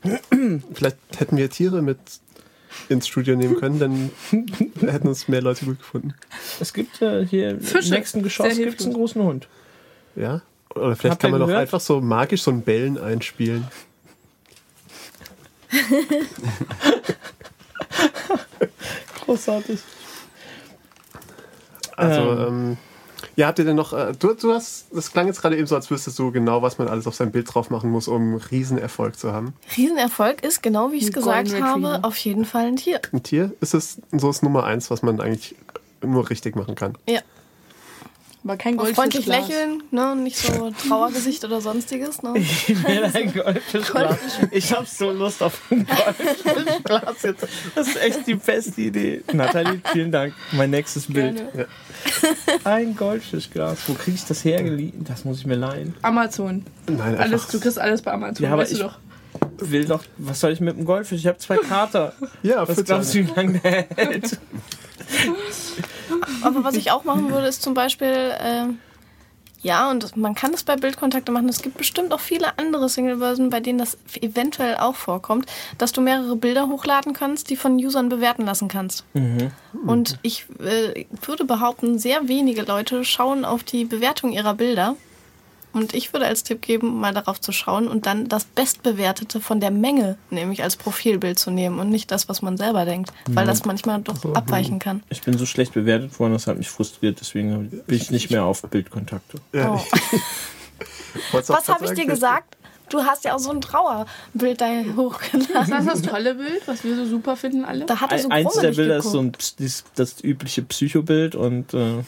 Vielleicht hätten wir Tiere mit ins Studio nehmen können, dann hätten uns mehr Leute gut gefunden.
Es gibt äh, hier im
Fische.
nächsten Geschoss gibt's einen großen Hund.
Ja? Oder vielleicht
Habt
kann man doch einfach so magisch so ein Bellen einspielen.
Großartig.
Also,
Ähm.
ähm, ja, habt ihr denn noch, äh, du, du hast, das klang jetzt gerade eben so, als wüsstest du genau, was man alles auf sein Bild drauf machen muss, um Riesenerfolg zu haben.
Riesenerfolg ist, genau wie ich es gesagt habe, auf jeden Fall ein Tier.
Ein Tier ist es so das Nummer eins, was man eigentlich nur richtig machen kann.
Ja.
Aber kein Goldfisch.
freundlich lächeln, ne? Nicht so Trauergesicht oder sonstiges, ne?
Ich will ein Goldfischglas. Ich hab so Lust auf ein Goldfischglas jetzt. Das ist echt die beste Idee. Nathalie, vielen Dank. Mein nächstes Bild.
Gerne.
Ein Goldfischglas. Wo kriege ich das hergeliehen? Das muss ich mir leihen.
Amazon.
Nein,
Alles, du kriegst alles bei Amazon.
Ja, aber
weißt du
ich-
doch.
Will doch, was soll ich mit dem Goldfisch? Ich habe zwei Kater.
ja,
Was
für
glaubst du, wie lange der hält?
Aber was ich auch machen würde, ist zum Beispiel, ähm, ja, und man kann das bei Bildkontakte machen. Es gibt bestimmt auch viele andere Singlebörsen, bei denen das eventuell auch vorkommt, dass du mehrere Bilder hochladen kannst, die von Usern bewerten lassen kannst. Und ich äh, würde behaupten, sehr wenige Leute schauen auf die Bewertung ihrer Bilder. Und ich würde als Tipp geben, mal darauf zu schauen und dann das Bestbewertete von der Menge, nämlich als Profilbild zu nehmen und nicht das, was man selber denkt, weil das manchmal doch abweichen kann.
Ich bin so schlecht bewertet worden, das hat mich frustriert. Deswegen bin ich nicht mehr auf Bildkontakte.
Ja,
Oh. Was habe ich dir gesagt? Du hast ja auch so ein Trauerbild da hochgeladen.
Das ist das tolle Bild, was wir so super finden alle.
Da hat er so
Eins der Bilder ist so
geguckt.
ein, dies- das übliche Psychobild und äh,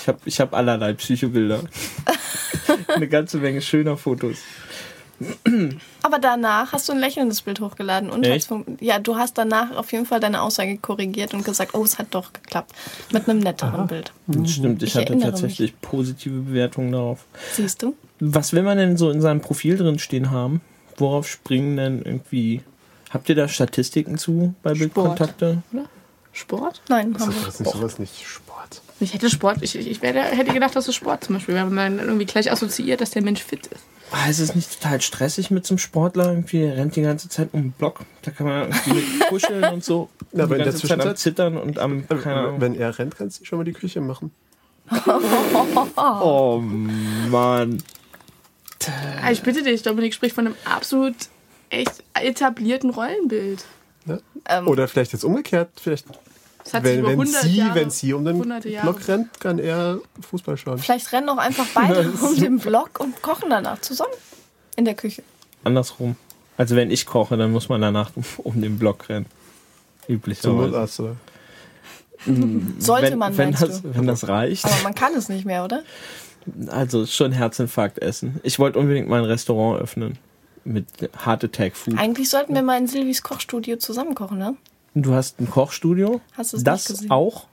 ich habe ich hab allerlei Psychobilder. Eine ganze Menge schöner Fotos.
Aber danach hast du ein lächelndes Bild hochgeladen. Und ja, du hast danach auf jeden Fall deine Aussage korrigiert und gesagt, oh, es hat doch geklappt. Mit einem netteren Bild.
Stimmt, ich,
Ich
hatte tatsächlich positive Bewertungen darauf.
Siehst du?
Was will man denn so in seinem Profil drin stehen haben? Worauf springen denn irgendwie. Habt ihr da Statistiken zu bei Bildkontakte?
Sport?
Nein, haben
Das
wir.
ist nicht sowas nicht Sport.
Ich hätte Sport, ich, ich wäre, hätte gedacht, das ist Sport zum Beispiel, weil man irgendwie gleich assoziiert, dass der Mensch fit ist.
Ah, ist es nicht total stressig mit so einem Sportler? Irgendwie, der rennt die ganze Zeit um den Block. Da kann man irgendwie kuscheln und so.
Ja, aber
die
in der
ganze Zeit am
Zwischenzeit-
Zittern und am. Keine Ahnung.
Wenn er rennt, kannst du schon mal die Küche machen.
Oh Mann.
Ah, Ich bitte dich, Dominik spricht von einem absolut echt etablierten Rollenbild.
Ne?
Ähm,
Oder vielleicht jetzt umgekehrt, vielleicht
Das hat sich
wenn, wenn,
100
sie,
Jahre,
wenn sie um den Block rennt, kann er Fußball schauen.
Vielleicht rennen auch einfach beide um den Block und kochen danach zusammen in der Küche.
Andersrum. Also wenn ich koche, dann muss man danach um, den Block rennen.
Zum
Üblicherweise.
Notarzt. oder?
Sollte
wenn,
man,
wenn das,
du?
wenn das reicht.
Aber man kann es nicht mehr, oder?
Also schon Herzinfarkt essen. Ich wollte unbedingt mal ein Restaurant öffnen. Mit Heart Attack Food.
Eigentlich sollten wir mal in Silvis Kochstudio zusammen kochen, ne?
Du hast ein Kochstudio.
Hast du es
das
nicht gesehen?
auch.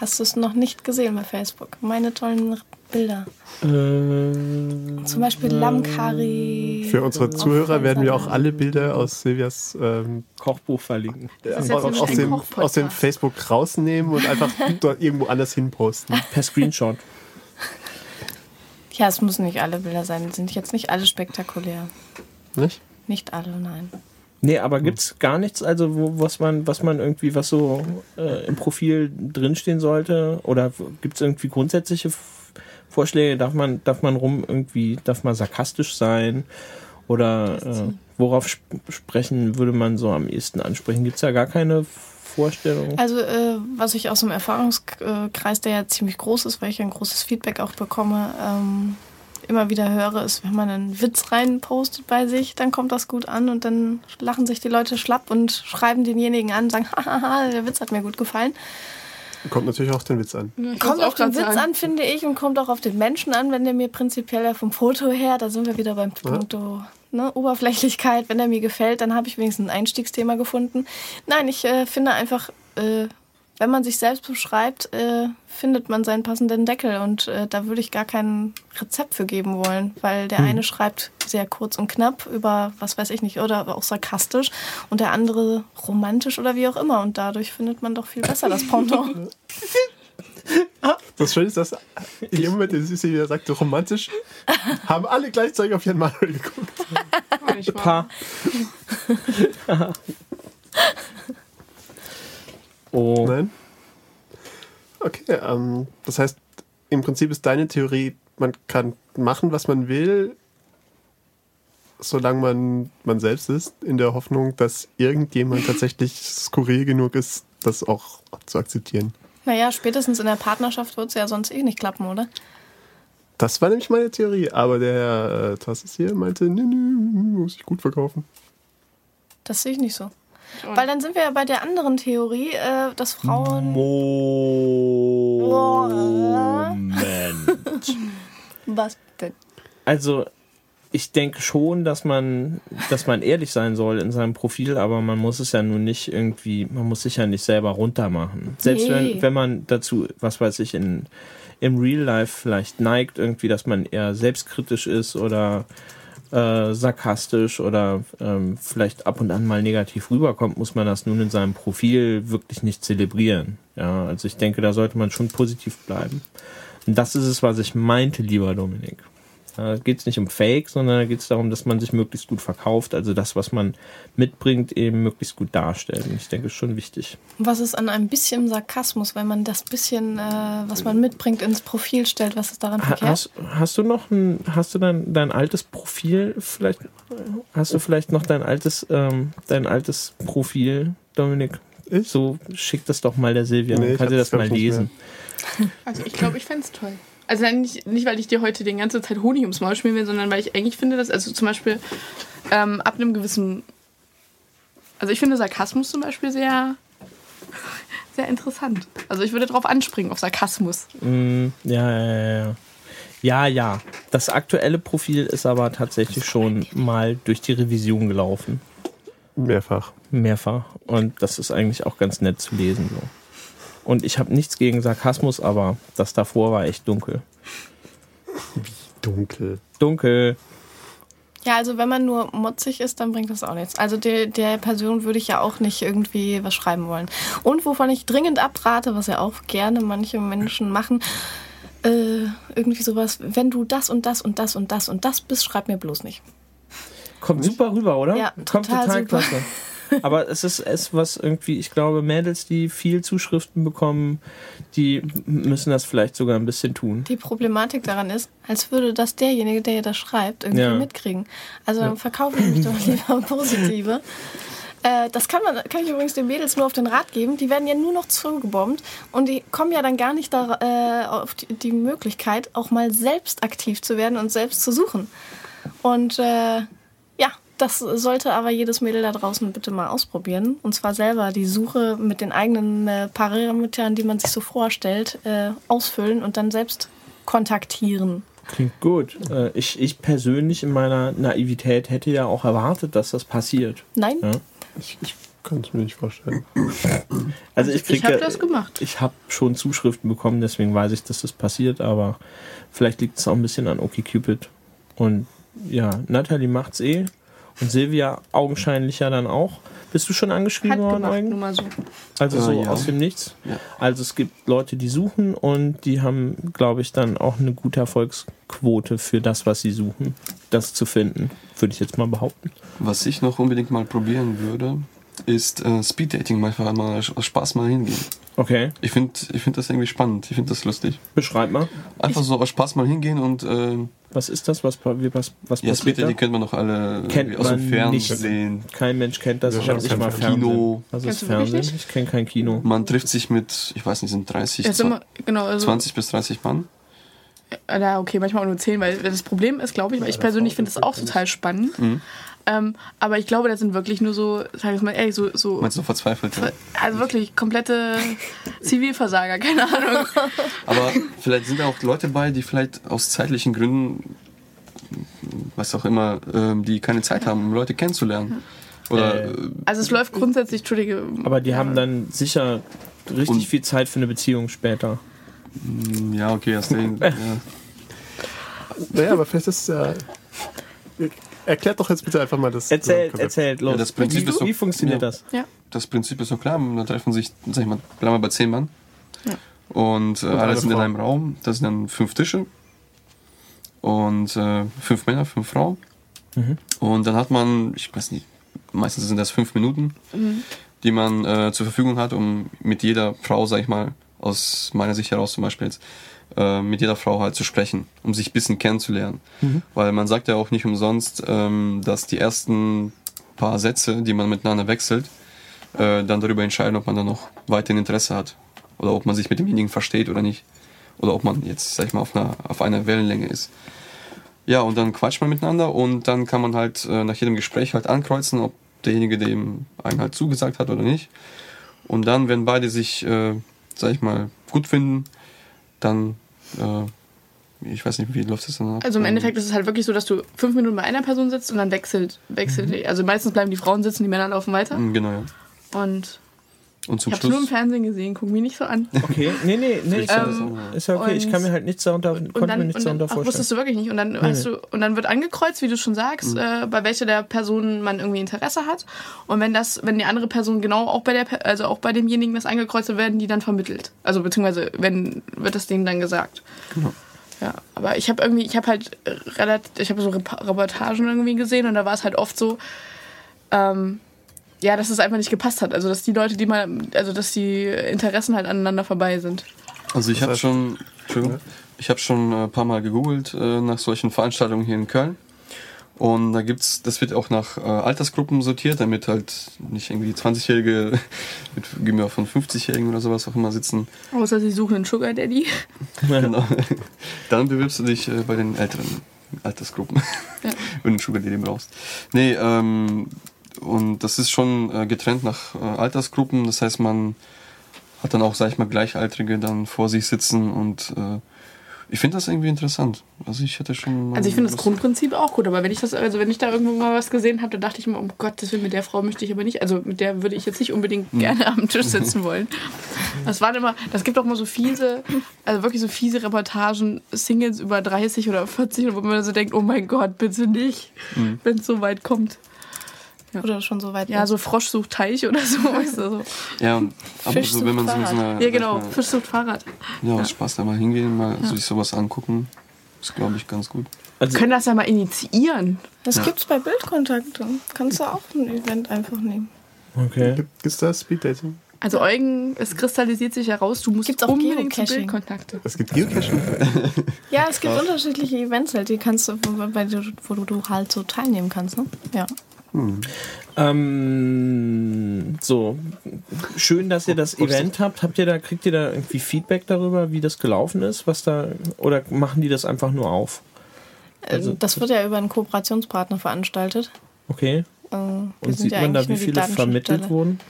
Hast du es noch nicht gesehen bei Facebook? Meine tollen Bilder.
Äh,
Zum Beispiel Lammcurry.
Für unsere Zuhörer werden wir auch alle Bilder aus Silvias ähm,
Kochbuch verlinken.
ist jetzt
aus, aus, dem, aus dem Facebook rausnehmen und einfach dort irgendwo anders hin posten.
Per Screenshot.
Ja, es müssen nicht alle Bilder sein. Sind jetzt nicht alle spektakulär.
Nicht?
Nicht alle, nein.
Nee, aber gibt's gar nichts, also wo, was man, was man irgendwie, was so äh, im Profil drinstehen sollte? Oder gibt's irgendwie grundsätzliche F Vorschläge? Darf man, darf man rum irgendwie, darf man sarkastisch sein? Oder äh, worauf sp sprechen würde man so am ehesten ansprechen? Gibt es da gar keine Vorstellung?
Also, äh, was ich aus dem Erfahrungskreis, der ja ziemlich groß ist, weil ich ein großes Feedback auch bekomme, ähm, immer wieder höre, ist, wenn man einen Witz reinpostet bei sich, dann kommt das gut an und dann lachen sich die Leute schlapp und schreiben denjenigen an, sagen, hahaha, der Witz hat mir gut gefallen.
Kommt natürlich auch auf den Witz an.
Ich
Kommt auf den Witz
sagen.
an, finde ich, und kommt auch auf den Menschen an, wenn der mir prinzipiell ja vom Foto her, da sind wir wieder beim Punkt ne, Oberflächlichkeit, wenn er mir gefällt, dann habe ich wenigstens ein Einstiegsthema gefunden. Nein, ich äh, finde einfach, äh, wenn man sich selbst beschreibt, äh, findet man seinen passenden Deckel und äh, da würde ich gar kein Rezept für geben wollen, weil der eine schreibt sehr kurz und knapp über, was weiß ich nicht, oder auch sarkastisch und der andere romantisch oder wie auch immer und dadurch findet man doch viel besser das Pendant.
Das Schöne ist, dass in dem Moment, den Süße wieder sagte, romantisch, haben alle gleichzeitig auf Jan Manuel geguckt.
Nicht wahr?
Pa. oh,
Nein? Okay, ähm, das heißt, im Prinzip ist deine Theorie, man kann machen, was man will, solange man man selbst ist, in der Hoffnung, dass irgendjemand tatsächlich skurril genug ist, das auch zu akzeptieren.
Naja, spätestens in der Partnerschaft wird es ja sonst eh nicht klappen, oder?
Das war nämlich meine Theorie, aber der äh, Tassis hier meinte, nö, nö, muss ich gut verkaufen.
Das sehe ich nicht so. Weil dann sind wir ja bei der anderen Theorie, äh, dass Frauen.
Moment.
Was denn?
Also, ich denke schon, dass man, dass man ehrlich sein soll in seinem Profil, aber man muss es ja nun nicht irgendwie, man muss sich ja nicht selber runtermachen. Selbst
Nee.
wenn, wenn man dazu, was weiß ich, in, im Real Life vielleicht neigt, irgendwie, dass man eher selbstkritisch ist oder äh, sarkastisch oder ähm, vielleicht ab und an mal negativ rüberkommt, muss man das nun in seinem Profil wirklich nicht zelebrieren. Ja, also ich denke, da sollte man schon positiv bleiben. Und das ist es, was ich meinte, lieber Dominik. Da geht es nicht um Fake, sondern da geht es darum, dass man sich möglichst gut verkauft, also das, was man mitbringt, eben möglichst gut darstellt. Und ich denke, das ist schon wichtig.
Was ist an einem bisschen Sarkasmus, wenn man das bisschen, äh, was man mitbringt, ins Profil stellt? Was ist daran
Ha-
verkehrt?
Hast, hast du noch ein, hast du dein, dein altes Profil vielleicht, hast du vielleicht noch dein altes, ähm, dein altes Profil, Dominik?
Ich?
So schick das doch mal der Silvia,
Nee,
dann
ich
kann sie das mal lesen.
Also ich glaube, ich fände es toll. Also nicht, nicht, weil ich dir heute die ganze Zeit Honig ums Maul schmieren will, sondern weil ich eigentlich finde, dass, also zum Beispiel ähm, ab einem gewissen, also ich finde Sarkasmus zum Beispiel sehr, sehr interessant. Also ich würde darauf anspringen, auf Sarkasmus.
Mm, ja, ja, ja, ja. Ja, ja. Das aktuelle Profil ist aber tatsächlich schon mal durch die Revision gelaufen.
Mehrfach.
Mehrfach. Und das ist eigentlich auch ganz nett zu lesen. So. Und ich habe nichts gegen Sarkasmus, aber das davor war echt dunkel.
Dunkel.
Dunkel.
Ja, also wenn man nur motzig ist, dann bringt das auch nichts. Also der, der Person würde ich ja auch nicht irgendwie was schreiben wollen. Und wovon ich dringend abrate, was ja auch gerne manche Menschen machen, äh, irgendwie sowas, wenn du das und das und das und das und das bist, schreib mir bloß nicht.
Kommt super rüber, oder?
Ja,
Kommt
total
total,
super.
klasse. Aber es ist es, was irgendwie, ich glaube, Mädels, die viel Zuschriften bekommen, die müssen das vielleicht sogar ein bisschen tun.
Die Problematik daran ist, als würde das derjenige, der das schreibt, irgendwie
Ja.
mitkriegen. Also dann verkaufe ich mich doch lieber positive. Äh, das kann, man, kann ich übrigens den Mädels nur auf den Rat geben. Die werden ja nur noch zugebombt und die kommen ja dann gar nicht da, äh, auf die, die Möglichkeit, auch mal selbst aktiv zu werden und selbst zu suchen. Und äh, das sollte aber jedes Mädel da draußen bitte mal ausprobieren. Und zwar selber die Suche mit den eigenen äh, Parametern, die man sich so vorstellt, äh, ausfüllen und dann selbst kontaktieren.
Klingt gut. Äh, ich, ich persönlich in meiner Naivität hätte ja auch erwartet, dass das passiert.
Nein?
Ja.
Ich, ich kann es mir nicht vorstellen.
Also ich krieg
Ich habe
ja-
das gemacht.
Ich habe schon Zuschriften bekommen, deswegen weiß ich, dass das passiert, aber vielleicht liegt es auch ein bisschen an OkCupid. Und ja, Natalie macht's eh. Und Silvia augenscheinlich ja dann auch. Bist du schon angeschrieben
Hat
worden,
gemacht,
Eugen?
nur mal so.
Also
Ah,
so
ja.
aus dem Nichts.
Ja.
Also es gibt Leute, die suchen und die haben, glaube ich, dann auch eine gute Erfolgsquote für das, was sie suchen, das zu finden, würde ich jetzt mal behaupten.
Was ich noch unbedingt mal probieren würde, ist äh, Speeddating, manchmal mal aus Spaß mal hingehen.
Okay,
Ich finde ich find das irgendwie spannend, ich finde das lustig.
beschreib mal.
Einfach so aus Spaß mal hingehen und äh,
Was ist das? Was, was, was
ja,
passiert
Speeddating
da?
kennt man doch alle
Kennt
aus dem
man nicht.
Fernsehen.
Kein Mensch kennt das.
Wir
Ich habe nicht mal
kein
Fernsehen.
Kino.
Was ist
Kennst du wirklich
Fernsehen? Ich kenne kein Kino.
Man trifft sich mit, ich weiß nicht, sind 30,
Ja, sind wir, genau, also,
20 bis 30 Mann.
Na, okay, manchmal auch nur 10, weil das Problem ist, glaube ich, weil ich persönlich finde es auch total spannend.
Mhm.
Ähm, aber ich glaube, das sind wirklich nur so, sag ich mal, ey, so, so
Meinst du verzweifelt? Ja?
also wirklich komplette Zivilversager, keine Ahnung.
Aber vielleicht sind da auch Leute bei, die vielleicht aus zeitlichen Gründen, was auch immer, ähm, die keine Zeit haben, um Leute kennenzulernen. Oder
Äh,
äh,
Also es läuft grundsätzlich, Entschuldige.
Aber die haben dann sicher richtig
Und-
viel Zeit für eine Beziehung später.
ja, okay, aus den, ja.
Naja, aber vielleicht ist es ja. Erklärt doch jetzt bitte einfach mal das.
Erzählt,
Konzept.
erzählt, los.
Ja, das Prinzip
wie,
ist so-
wie funktioniert
ja.
das?
Ja.
das Prinzip ist so klar, da treffen sich, sag ich mal, bleiben wir bei 10 Mann.
Ja.
Und, äh, alle
eine
sind in
Frau.
einem Raum, das sind dann fünf Tische. Und äh, fünf Männer, fünf Frauen.
Mhm.
Und dann hat man, ich weiß nicht, meistens sind das fünf Minuten, die man äh, zur Verfügung hat, um mit jeder Frau, sag ich mal, aus meiner Sicht heraus zum Beispiel jetzt, äh, mit jeder Frau halt zu sprechen, um sich ein bisschen kennenzulernen. Weil man sagt ja auch nicht umsonst, ähm, dass die ersten paar Sätze, die man miteinander wechselt, äh, dann darüber entscheiden, ob man dann noch weiterhin Interesse hat. Oder ob man sich mit demjenigen versteht oder nicht. Oder ob man jetzt, sag ich mal, auf einer, auf einer Wellenlänge ist. Ja, und dann quatscht man miteinander und dann kann man halt äh, nach jedem Gespräch halt ankreuzen, ob derjenige dem einen halt zugesagt hat oder nicht. Und dann, wenn beide sich, äh, sag ich mal, gut finden, dann, äh, ich weiß nicht, wie läuft das dann ab?
Also im Endeffekt ist es halt wirklich so, dass du fünf Minuten bei einer Person sitzt und dann wechselt, wechselt die. Also meistens bleiben die Frauen sitzen, die Männer laufen weiter.
Mm, Genau, ja.
Und
Und zum
ich habe nur im
Schluss.
Fernsehen gesehen, guck mich nicht so an.
Okay, nee, nee, nee. Ist ja,
Ähm,
ist ja okay. Ich kann mir halt nichts darunter,
Und
konnte
dann,
mir nichts
und dann
darunter
ach,
vorstellen.
wusstest du wirklich nicht. Und dann, hast du, und dann wird angekreuzt, wie du schon sagst, äh, bei welcher der Personen man irgendwie Interesse hat. Und wenn das, wenn die andere Person genau auch bei der, also auch bei demjenigen das angekreuzt wird, werden die dann vermittelt. Also beziehungsweise wenn wird das denen dann gesagt.
Genau.
Ja, aber ich habe irgendwie, ich habe halt relativ, ich habe so Reportagen irgendwie gesehen und da war es halt oft so, ähm, ja, dass es einfach nicht gepasst hat. Also dass die Leute, die mal, also dass die Interessen halt aneinander vorbei sind.
Also ich habe schon, ich habe schon ein paar Mal gegoogelt äh, nach solchen Veranstaltungen hier in Köln. Und da gibt's, das wird auch nach äh, Altersgruppen sortiert, damit halt nicht irgendwie 20-Jährige mit gehen wir von 50-Jährigen oder sowas auch immer sitzen.
Außer sie suchen einen Sugar Daddy.
Genau. Dann bewirbst du dich äh, bei den älteren Altersgruppen,
Ja.
wenn du einen Sugar Daddy brauchst. Nee, ähm, und das ist schon äh, getrennt nach äh, Altersgruppen. Das heißt, man hat dann auch, sag ich mal, Gleichaltrige dann vor sich sitzen und äh, ich finde das irgendwie interessant. Also ich hätte schon. mal
Also ich finde das Grundprinzip auch gut, aber wenn ich das, also wenn ich da irgendwo mal was gesehen habe, dann dachte ich mir, um Gottes Willen, mit der Frau möchte ich aber nicht, also mit der würde ich jetzt nicht unbedingt gerne am Tisch sitzen wollen. Das waren immer, das gibt auch immer so fiese, also wirklich so fiese Reportagen, Singles über 30 oder 40, wo man so denkt, oh mein Gott, bitte nicht, wenn es so weit kommt.
Oder schon so weit
Ja, so Frosch sucht Teich oder so, weißt du, so.
Ja, und- aber
Fisch
so, wenn man so mit so
sucht
einer.
Ja, genau,
ich
Fisch sucht Fahrrad.
Mal, ja, aus Spaß da mal hingehen, mal sich sowas angucken, ist glaube ich ganz gut.
Also,
Wir können das ja mal initiieren.
Das gibt's bei Bildkontakte. Kannst du auch ein Event einfach nehmen.
okay.
Gibt es da Speeddating?
Also Eugen, es kristallisiert sich heraus, du musst
Gibt's auch
unbedingt? Bildkontakte.
Es gibt Geocaching.
Ja, es gibt unterschiedliche Events halt, die kannst du, wo, bei, wo du, du halt so teilnehmen kannst, ne? Ja.
Ähm, so, schön, dass ihr das Event habt. Habt ihr da, kriegt ihr da irgendwie Feedback darüber, wie das gelaufen ist? Was da, oder machen die das einfach nur auf? Also-
das wird ja über einen Kooperationspartner veranstaltet.
Okay.
Äh, wir
Und
sind
sieht
ja
man da, wie viele vermittelt wurden?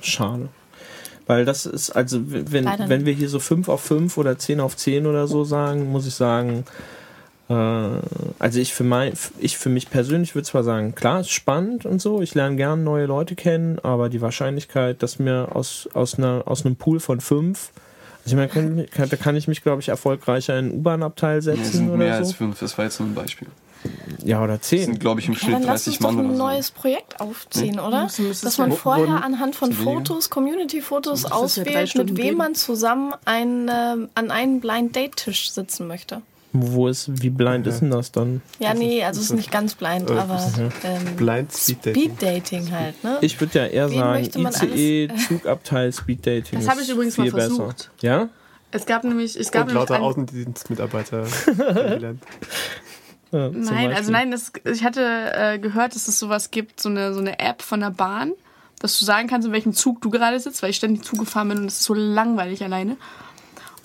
Schade. Weil das ist, also wenn,
Leider
wenn wir hier so 5 auf 5 oder 10 auf 10 oder so sagen, muss ich sagen, äh, also ich für, mein, ich für mich persönlich würde zwar sagen, klar, ist spannend und so, ich lerne gern neue Leute kennen, aber die Wahrscheinlichkeit, dass mir aus, aus, einer, aus einem Pool von 5, also ich meine, kann, kann, da kann ich mich, glaube ich, erfolgreicher in einen U-Bahn-Abteil
Ja, es
setzen
sind mehr
oder
als
so.
fünf, das war jetzt nur ein Beispiel.
Ja, oder
Es sind,
10.
glaube ich, im
Ja,
Schnitt
dann lass uns
30
doch
Mann
ein
oder so.
neues Projekt aufziehen, oder?
Müssen- müssen
Dass man
ja-
vorher
wurden-
anhand von
Sind?
Fotos, Community-Fotos
das ja
auswählt, mit wem
gehen?
man zusammen ein, äh, an einen Blind-Date-Tisch sitzen möchte.
Wo ist, wie blind ist denn das dann?
Ja, nee, also es ist nicht ganz blind,
Äh,
aber ähm,
Blind Speed Dating.
Speed Dating halt, ne?
Ich würde ja eher
Wen
sagen,
möchte man
ICE, Zugabteil, Speeddating.
Das
ist
habe ich übrigens mal
viel besser.
versucht.
Ja?
Es gab nämlich, es gab
Und
nämlich
lauter Außendienstmitarbeiter kennengelernt.
Ja,
Nein, also nein, das, ich hatte äh, gehört, dass es sowas gibt, so eine, so eine App von der Bahn, dass du sagen kannst, in welchem Zug du gerade sitzt, weil ich ständig Zug gefahren bin und es ist so langweilig alleine.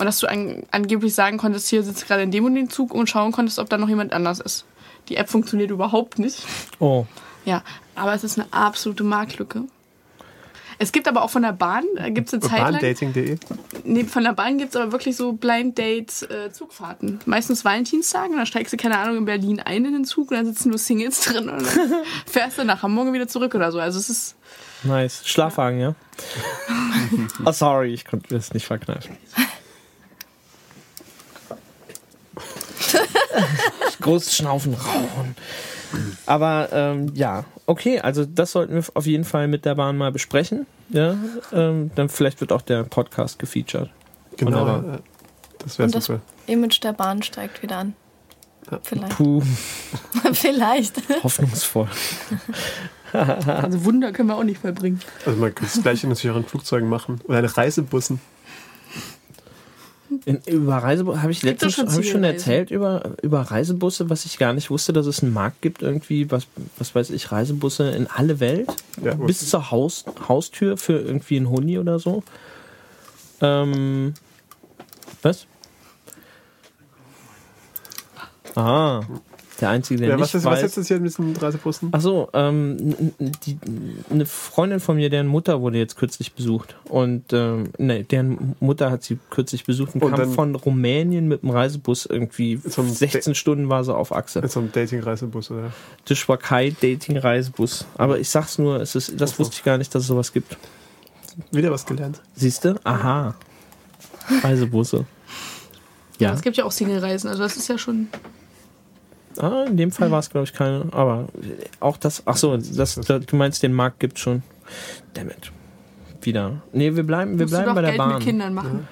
Und dass du an, angeblich sagen konntest, hier sitzt gerade in dem und dem Zug und schauen konntest, ob da noch jemand anders ist. Die App funktioniert überhaupt nicht.
Oh,
Ja, aber es ist eine absolute Marktlücke. Es gibt aber auch von der Bahn, da gibt es eine Zeit
Bahndating.de.
nee, von der Bahn gibt es aber wirklich so Blind Dates äh, Zugfahrten. Meistens Valentinstagen, da steigst du, keine Ahnung, in Berlin ein in den Zug und dann sitzen nur Singles drin und dann fährst du nach Hamburg wieder zurück oder so. Also es ist,
nice. Schlafwagen, ja? oh, sorry, ich konnte das nicht verkneifen. Großes Schnaufen, Rauchen. Aber ähm, ja, okay, also das sollten wir auf jeden Fall mit der Bahn mal besprechen. Ja, ähm, dann vielleicht wird auch der Podcast gefeatured.
Genau.
Wunderbar.
äh, Das wäre
Und das
super.
Image der Bahn steigt wieder an. Vielleicht.
Puh,
Vielleicht.
hoffnungsvoll.
also Wunder können wir auch nicht vollbringen.
Also man könnte das gleiche natürlich auch in Flugzeugen machen. Oder in Reisebussen.
In, über Reisebusse habe ich letztens
schon
hab ich schon erzählt über, über Reisebusse, was ich gar nicht wusste, dass es einen Markt gibt irgendwie, was, was weiß ich, Reisebusse in alle Welt,
Ja,
bis zur Haus, Haustür für irgendwie einen Huni oder so. Ähm, was? Ah, der einzige, der
Ja,
nicht
was, ist,
weiß.
was ist das hier mit diesen Reisebussen?
Ach so, ähm, die, eine Freundin von mir, deren Mutter wurde jetzt kürzlich besucht. Und ähm, ne, deren Mutter hat sie kürzlich besucht und,
Und
kam von Rumänien mit dem Reisebus irgendwie.
Zum
16 Stunden war sie auf Achse.
Mit so einem Dating-Reisebus, oder?
Tischwakai Dating Reisebus. Aber ich sag's nur, es ist, das
Ach so.
wusste ich gar nicht, dass es sowas gibt.
Wieder was gelernt.
Siehst du? Aha. Reisebusse.
Ja. Es gibt ja auch Single-Reisen, also das ist ja schon.
Ah, in dem Fall war es, glaube ich, keine. Aber auch das. Ach so, das, das, du meinst, den Markt gibt schon. Damit. Wieder. Nee, wir bleiben, wir
Musst
bleiben bei der
Geld
Bahn.
mit Kindern machen.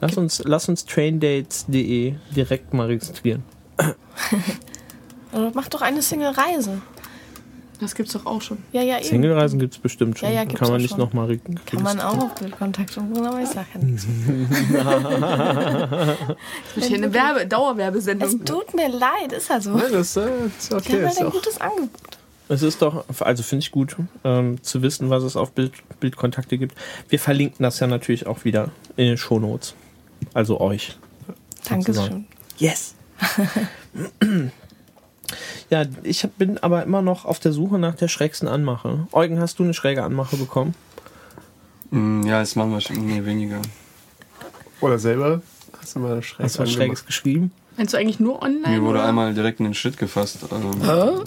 Lass uns, lass uns traindates.de direkt mal registrieren.
Oder mach doch eine Single-Reise.
Das gibt's doch auch schon.
Ja, ja, eben.
Single-Reisen gibt es bestimmt schon.
Ja, ja, gibt's
Kann man nicht nochmal re
Kann man auch auf Bildkontakt umgehen, aber ich sag ja nichts.
Das wird hier eine Werbe
Es
Dauerwerbesendung.
tut mir leid, ist ja so.
Ja, das äh, ist okay. Ist
halt ein gutes Angebot.
Es ist doch, also finde ich gut, ähm, zu wissen, was es auf Bild, Bildkontakte gibt. Wir verlinken das ja natürlich auch wieder in den Shownotes. Also euch.
Dankeschön.
Yes. ja, ich bin aber immer noch auf der Suche nach der schrägsten Anmache. Eugen, hast du eine schräge Anmache bekommen?
Mm, Ja, das machen wir schon nee, weniger.
oder selber hast du mal schräg
Hast du was. Schräges geschrieben?
Meinst du eigentlich nur online?
Mir wurde
oder?
einmal direkt in den Schritt gefasst. Ähm,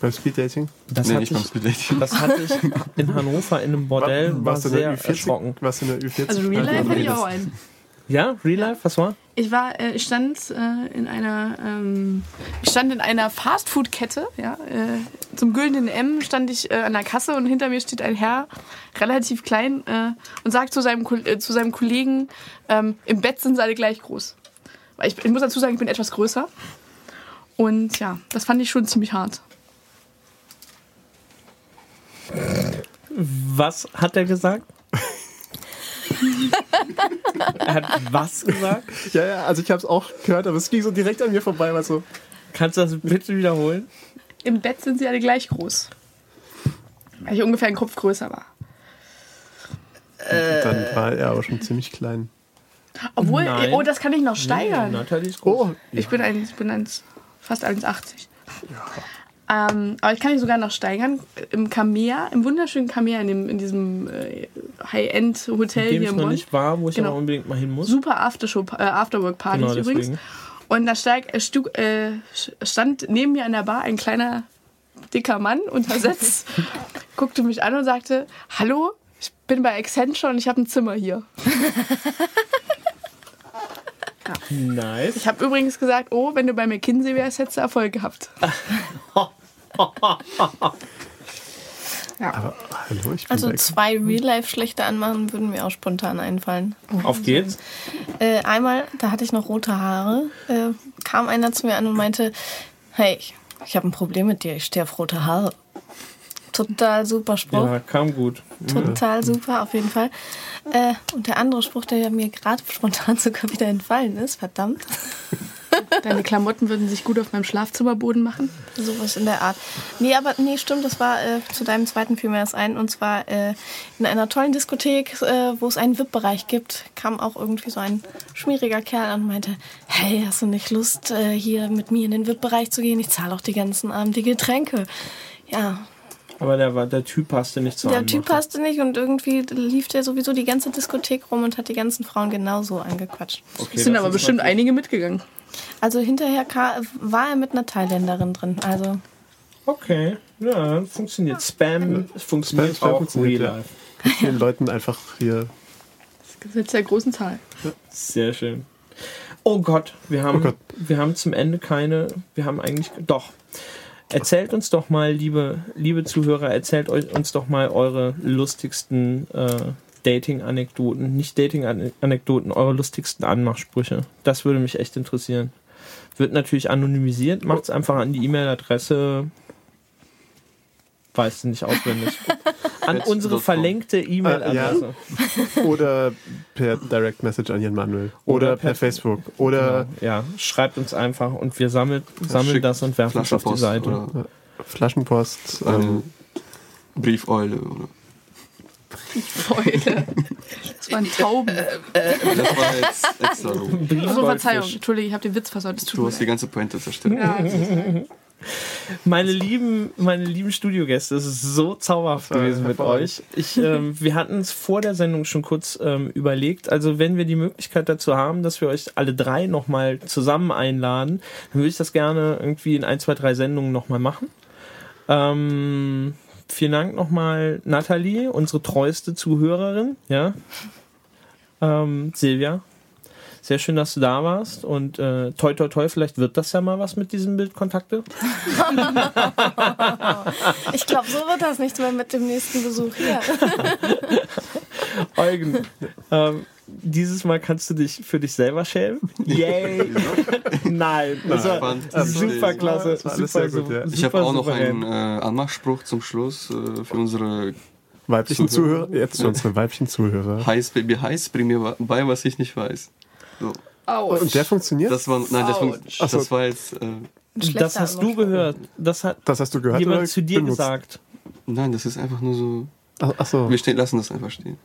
Beim Speeddating?
Das,
nee,
hatte
nicht beim
ich,
Speeddating.
das hatte ich in Hannover in einem Bordell, war,
warst du in
sehr
der Ü40?
erschrocken.
Warst du in der Ü40?
Also Real Life hätte ich auch einen.
Ja, Real Life, was war?
Ich war, äh, ich stand äh, in einer, ähm, ich stand in einer Fastfood-Kette, ja, äh, zum güldenen M stand ich an der Kasse und hinter mir steht ein Herr, relativ klein, und sagt zu seinem, zu seinem Kollegen, ähm, im Bett sind sie alle gleich groß. Weil ich, ich muss dazu sagen, ich bin etwas größer. Und ja, das fand ich schon ziemlich hart.
Was hat er gesagt? er hat was gesagt?
Ja, ja, also ich habe es auch gehört, aber es ging so direkt an mir vorbei, weil so,
Kannst du das bitte wiederholen?
Im Bett sind sie alle gleich groß. Weil ich ungefähr einen Kopf größer war.
dann war er aber schon ziemlich klein.
Obwohl,
Nein.
oh, das kann ich noch steigern.
Natalie ist groß.
Oh,
Ich bin, ein, ich bin ein, fast 1,80. Ähm, aber ich kann ihn sogar noch steigern. Im Kamea, im wunderschönen Kamea, in, dem, in diesem äh, High-End-Hotel hier
ich
in
noch
Bonn.
nicht war, wo ich
Genau.
aber unbedingt mal hin muss.
Super Aftershow, äh, Afterwork-Partys
Genau,
übrigens. Und da steig, äh, stu, äh, stand neben mir an der Bar ein kleiner, dicker Mann untersetzt, guckte mich an und sagte, hallo, ich bin bei Accenture und ich habe ein Zimmer hier.
Nice.
Ich habe übrigens gesagt, oh, wenn du bei McKinsey wärst, hättest du Erfolg gehabt. Ja.
Aber hallo, ich bin
Also
weg.
zwei Real-Life-Schlechte anmachen würden mir auch spontan einfallen.
Auf geht's.
Äh, einmal, da hatte ich noch rote Haare, äh, kam einer zu mir an und meinte, hey, ich habe ein Problem mit dir, ich stehe auf rote Haare. Total super Spruch.
Ja, kam gut.
Total super, auf jeden Fall. Äh, und der andere Spruch, der mir gerade spontan sogar wieder entfallen ist, verdammt,
Deine Klamotten würden sich gut auf meinem Schlafzimmerboden machen.
sowas in der Art. Nee, aber nee, stimmt, das war äh, zu deinem zweiten fiel mir das ein. Und zwar äh, in einer tollen Diskothek, äh, wo es einen VIP-Bereich gibt, kam auch irgendwie so ein schmieriger Kerl und meinte, hey, hast du nicht Lust, äh, hier mit mir in den VIP-Bereich zu gehen? Ich zahle auch die ganzen Abend die Getränke. Ja,
Aber der, war, der Typ passte nicht zu
der Typ passte nicht und irgendwie lief der sowieso die ganze Diskothek rum und hat die ganzen Frauen genauso angequatscht.
Okay,
Es sind aber bestimmt
natürlich-
einige mitgegangen.
Also hinterher war er mit einer Thailänderin drin. Also
Okay, ja, funktioniert. Spam funktioniert
Spam
auch
funktioniert,
real life.
Mit vielen Leuten einfach hier.
Das Gesetz der großen Zahl.
Sehr schön. Oh Gott, wir haben,
Oh Gott.
wir haben zum Ende keine, wir haben eigentlich, doch. Erzählt uns doch mal, liebe, liebe Zuhörer, erzählt euch, uns doch mal eure lustigsten äh, Dating-Anekdoten, nicht Dating-Anekdoten, eure lustigsten Anmachsprüche. Das würde mich echt interessieren. Wird natürlich anonymisiert, macht es einfach an die E-Mail-Adresse, weiß nicht auswendig, an unsere
com.
verlängte E-Mail-Adresse.
Oder per Direct Message an Jan Manuel. Oder,
Oder
per,
per-
Facebook. Oder
Ja, schreibt uns einfach und wir sammeln, sammeln das und werfen es auf die Seite.
oder
Flaschenpost. Ähm,
Briefeule. Oder
Freude. Das waren Tauben.
das war jetzt extra so.
Achso, Verzeihung. Entschuldige, ich habe den Witz tut
Du hast die ganze Pointe zerstört.
Ja,
Meine lieben, meine lieben Studiogäste, es ist so zauberhaft gewesen mit euch. Ich, ähm, wir hatten es vor der Sendung schon kurz ähm, überlegt. Also wenn wir die Möglichkeit dazu haben, dass wir euch alle drei nochmal zusammen einladen, dann würde ich das gerne irgendwie in ein, zwei, drei Sendungen nochmal machen. Ähm, vielen Dank nochmal, Nathalie, unsere treueste Zuhörerin. Ja. Ähm, Silvia, sehr schön, dass du da warst. Und äh, toi, toi, toi, vielleicht wird das ja mal was mit diesen Bildkontakte.
ich glaube, so wird das nichts mehr mit dem nächsten Besuch hier.
Eugen, ähm, dieses Mal kannst du dich für dich selber schämen. Yay! Nein, das war
Spannend.
super klasse.
Das war alles
super,
sehr gut, ja.
Ich habe auch noch einen äh, Anmachspruch zum Schluss äh, für unsere
weiblichen
Zuhörer.
Zuhörer. Jetzt für unsere weiblichen Zuhörer.
Heiß Baby Heiß, bring mir bei, was ich nicht weiß. So.
Autsch.
Und der funktioniert?
Das war, nein, das, war,
Ouch.
das
so.
war jetzt, äh,
Das hast du gehört. Das hat
Das hast du gehört
jemand zu dir
benutzt?
gesagt.
nein, das ist einfach nur so,
Ach, ach so,
wir stehen, lassen das einfach stehen.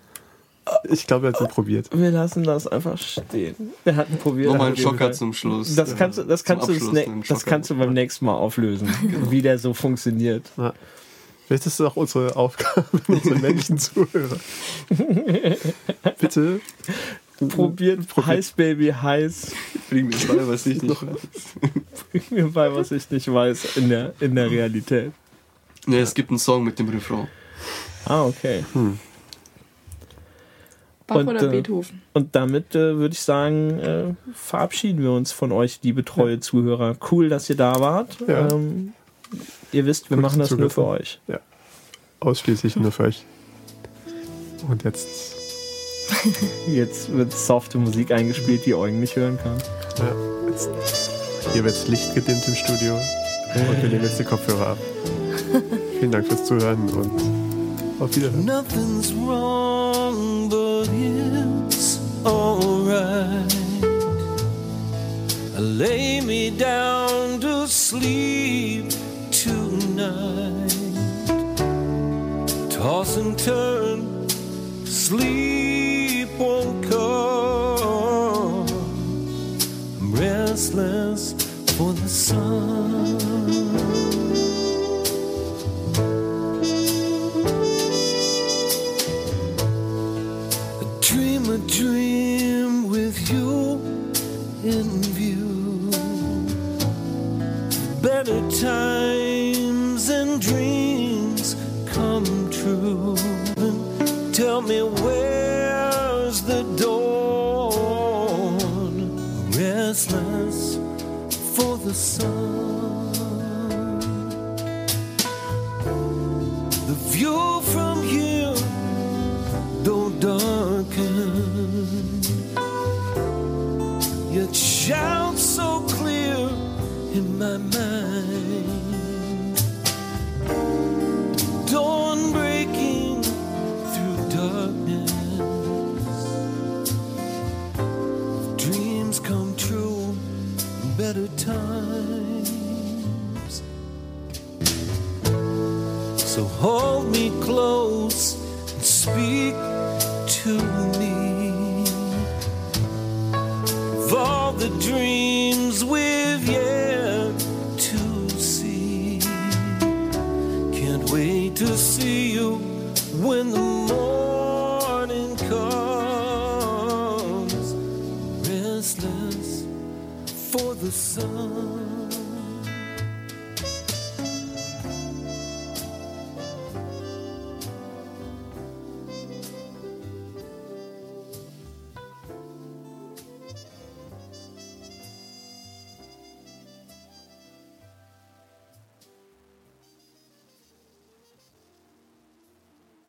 ich glaube, er hat ihn probiert.
Wir lassen das einfach stehen. Wir hatten probiert.
Nochmal ein
auf jeden
Schocker
Fall.
zum Schluss.
Das kannst du, das kannst du, das, ne
einen
das kannst du beim nächsten Mal auflösen, wie der so funktioniert.
Ja. Vielleicht ist es auch unsere Aufgabe, unsere männlichen Zuhörer. Bitte.
Probiert, heiß Baby heiß.
Bring mir bei, was ich nicht weiß.
Bring mir bei, was ich nicht weiß in der, in der Realität.
Ne, es gibt einen Song mit dem Refrain.
Ah, okay.
Bach
und,
oder
äh,
Beethoven?
Und damit äh, würde ich sagen, äh, verabschieden wir uns von euch, liebe treue Zuhörer. Cool, dass ihr da wart.
Ja.
Ähm, ihr wisst, wir
Gut,
machen das nur für euch.
Ausschließlich nur für euch. Und jetzt.
Jetzt wird softe Musik eingespielt, die Eugen nicht hören kann.
Ja, jetzt hier wird Licht gedimmt im Studio. Und wir nehmen jetzt die Kopfhörer ab. Vielen Dank fürs Zuhören und auf Wiedersehen.
Nothing's wrong, but it's alright. I lay me down to sleep tonight. Toss and turn, sleep won't come. I'm restless for the sun. dream a dream with you in view. Better times and dreams come true. Tell me where's So.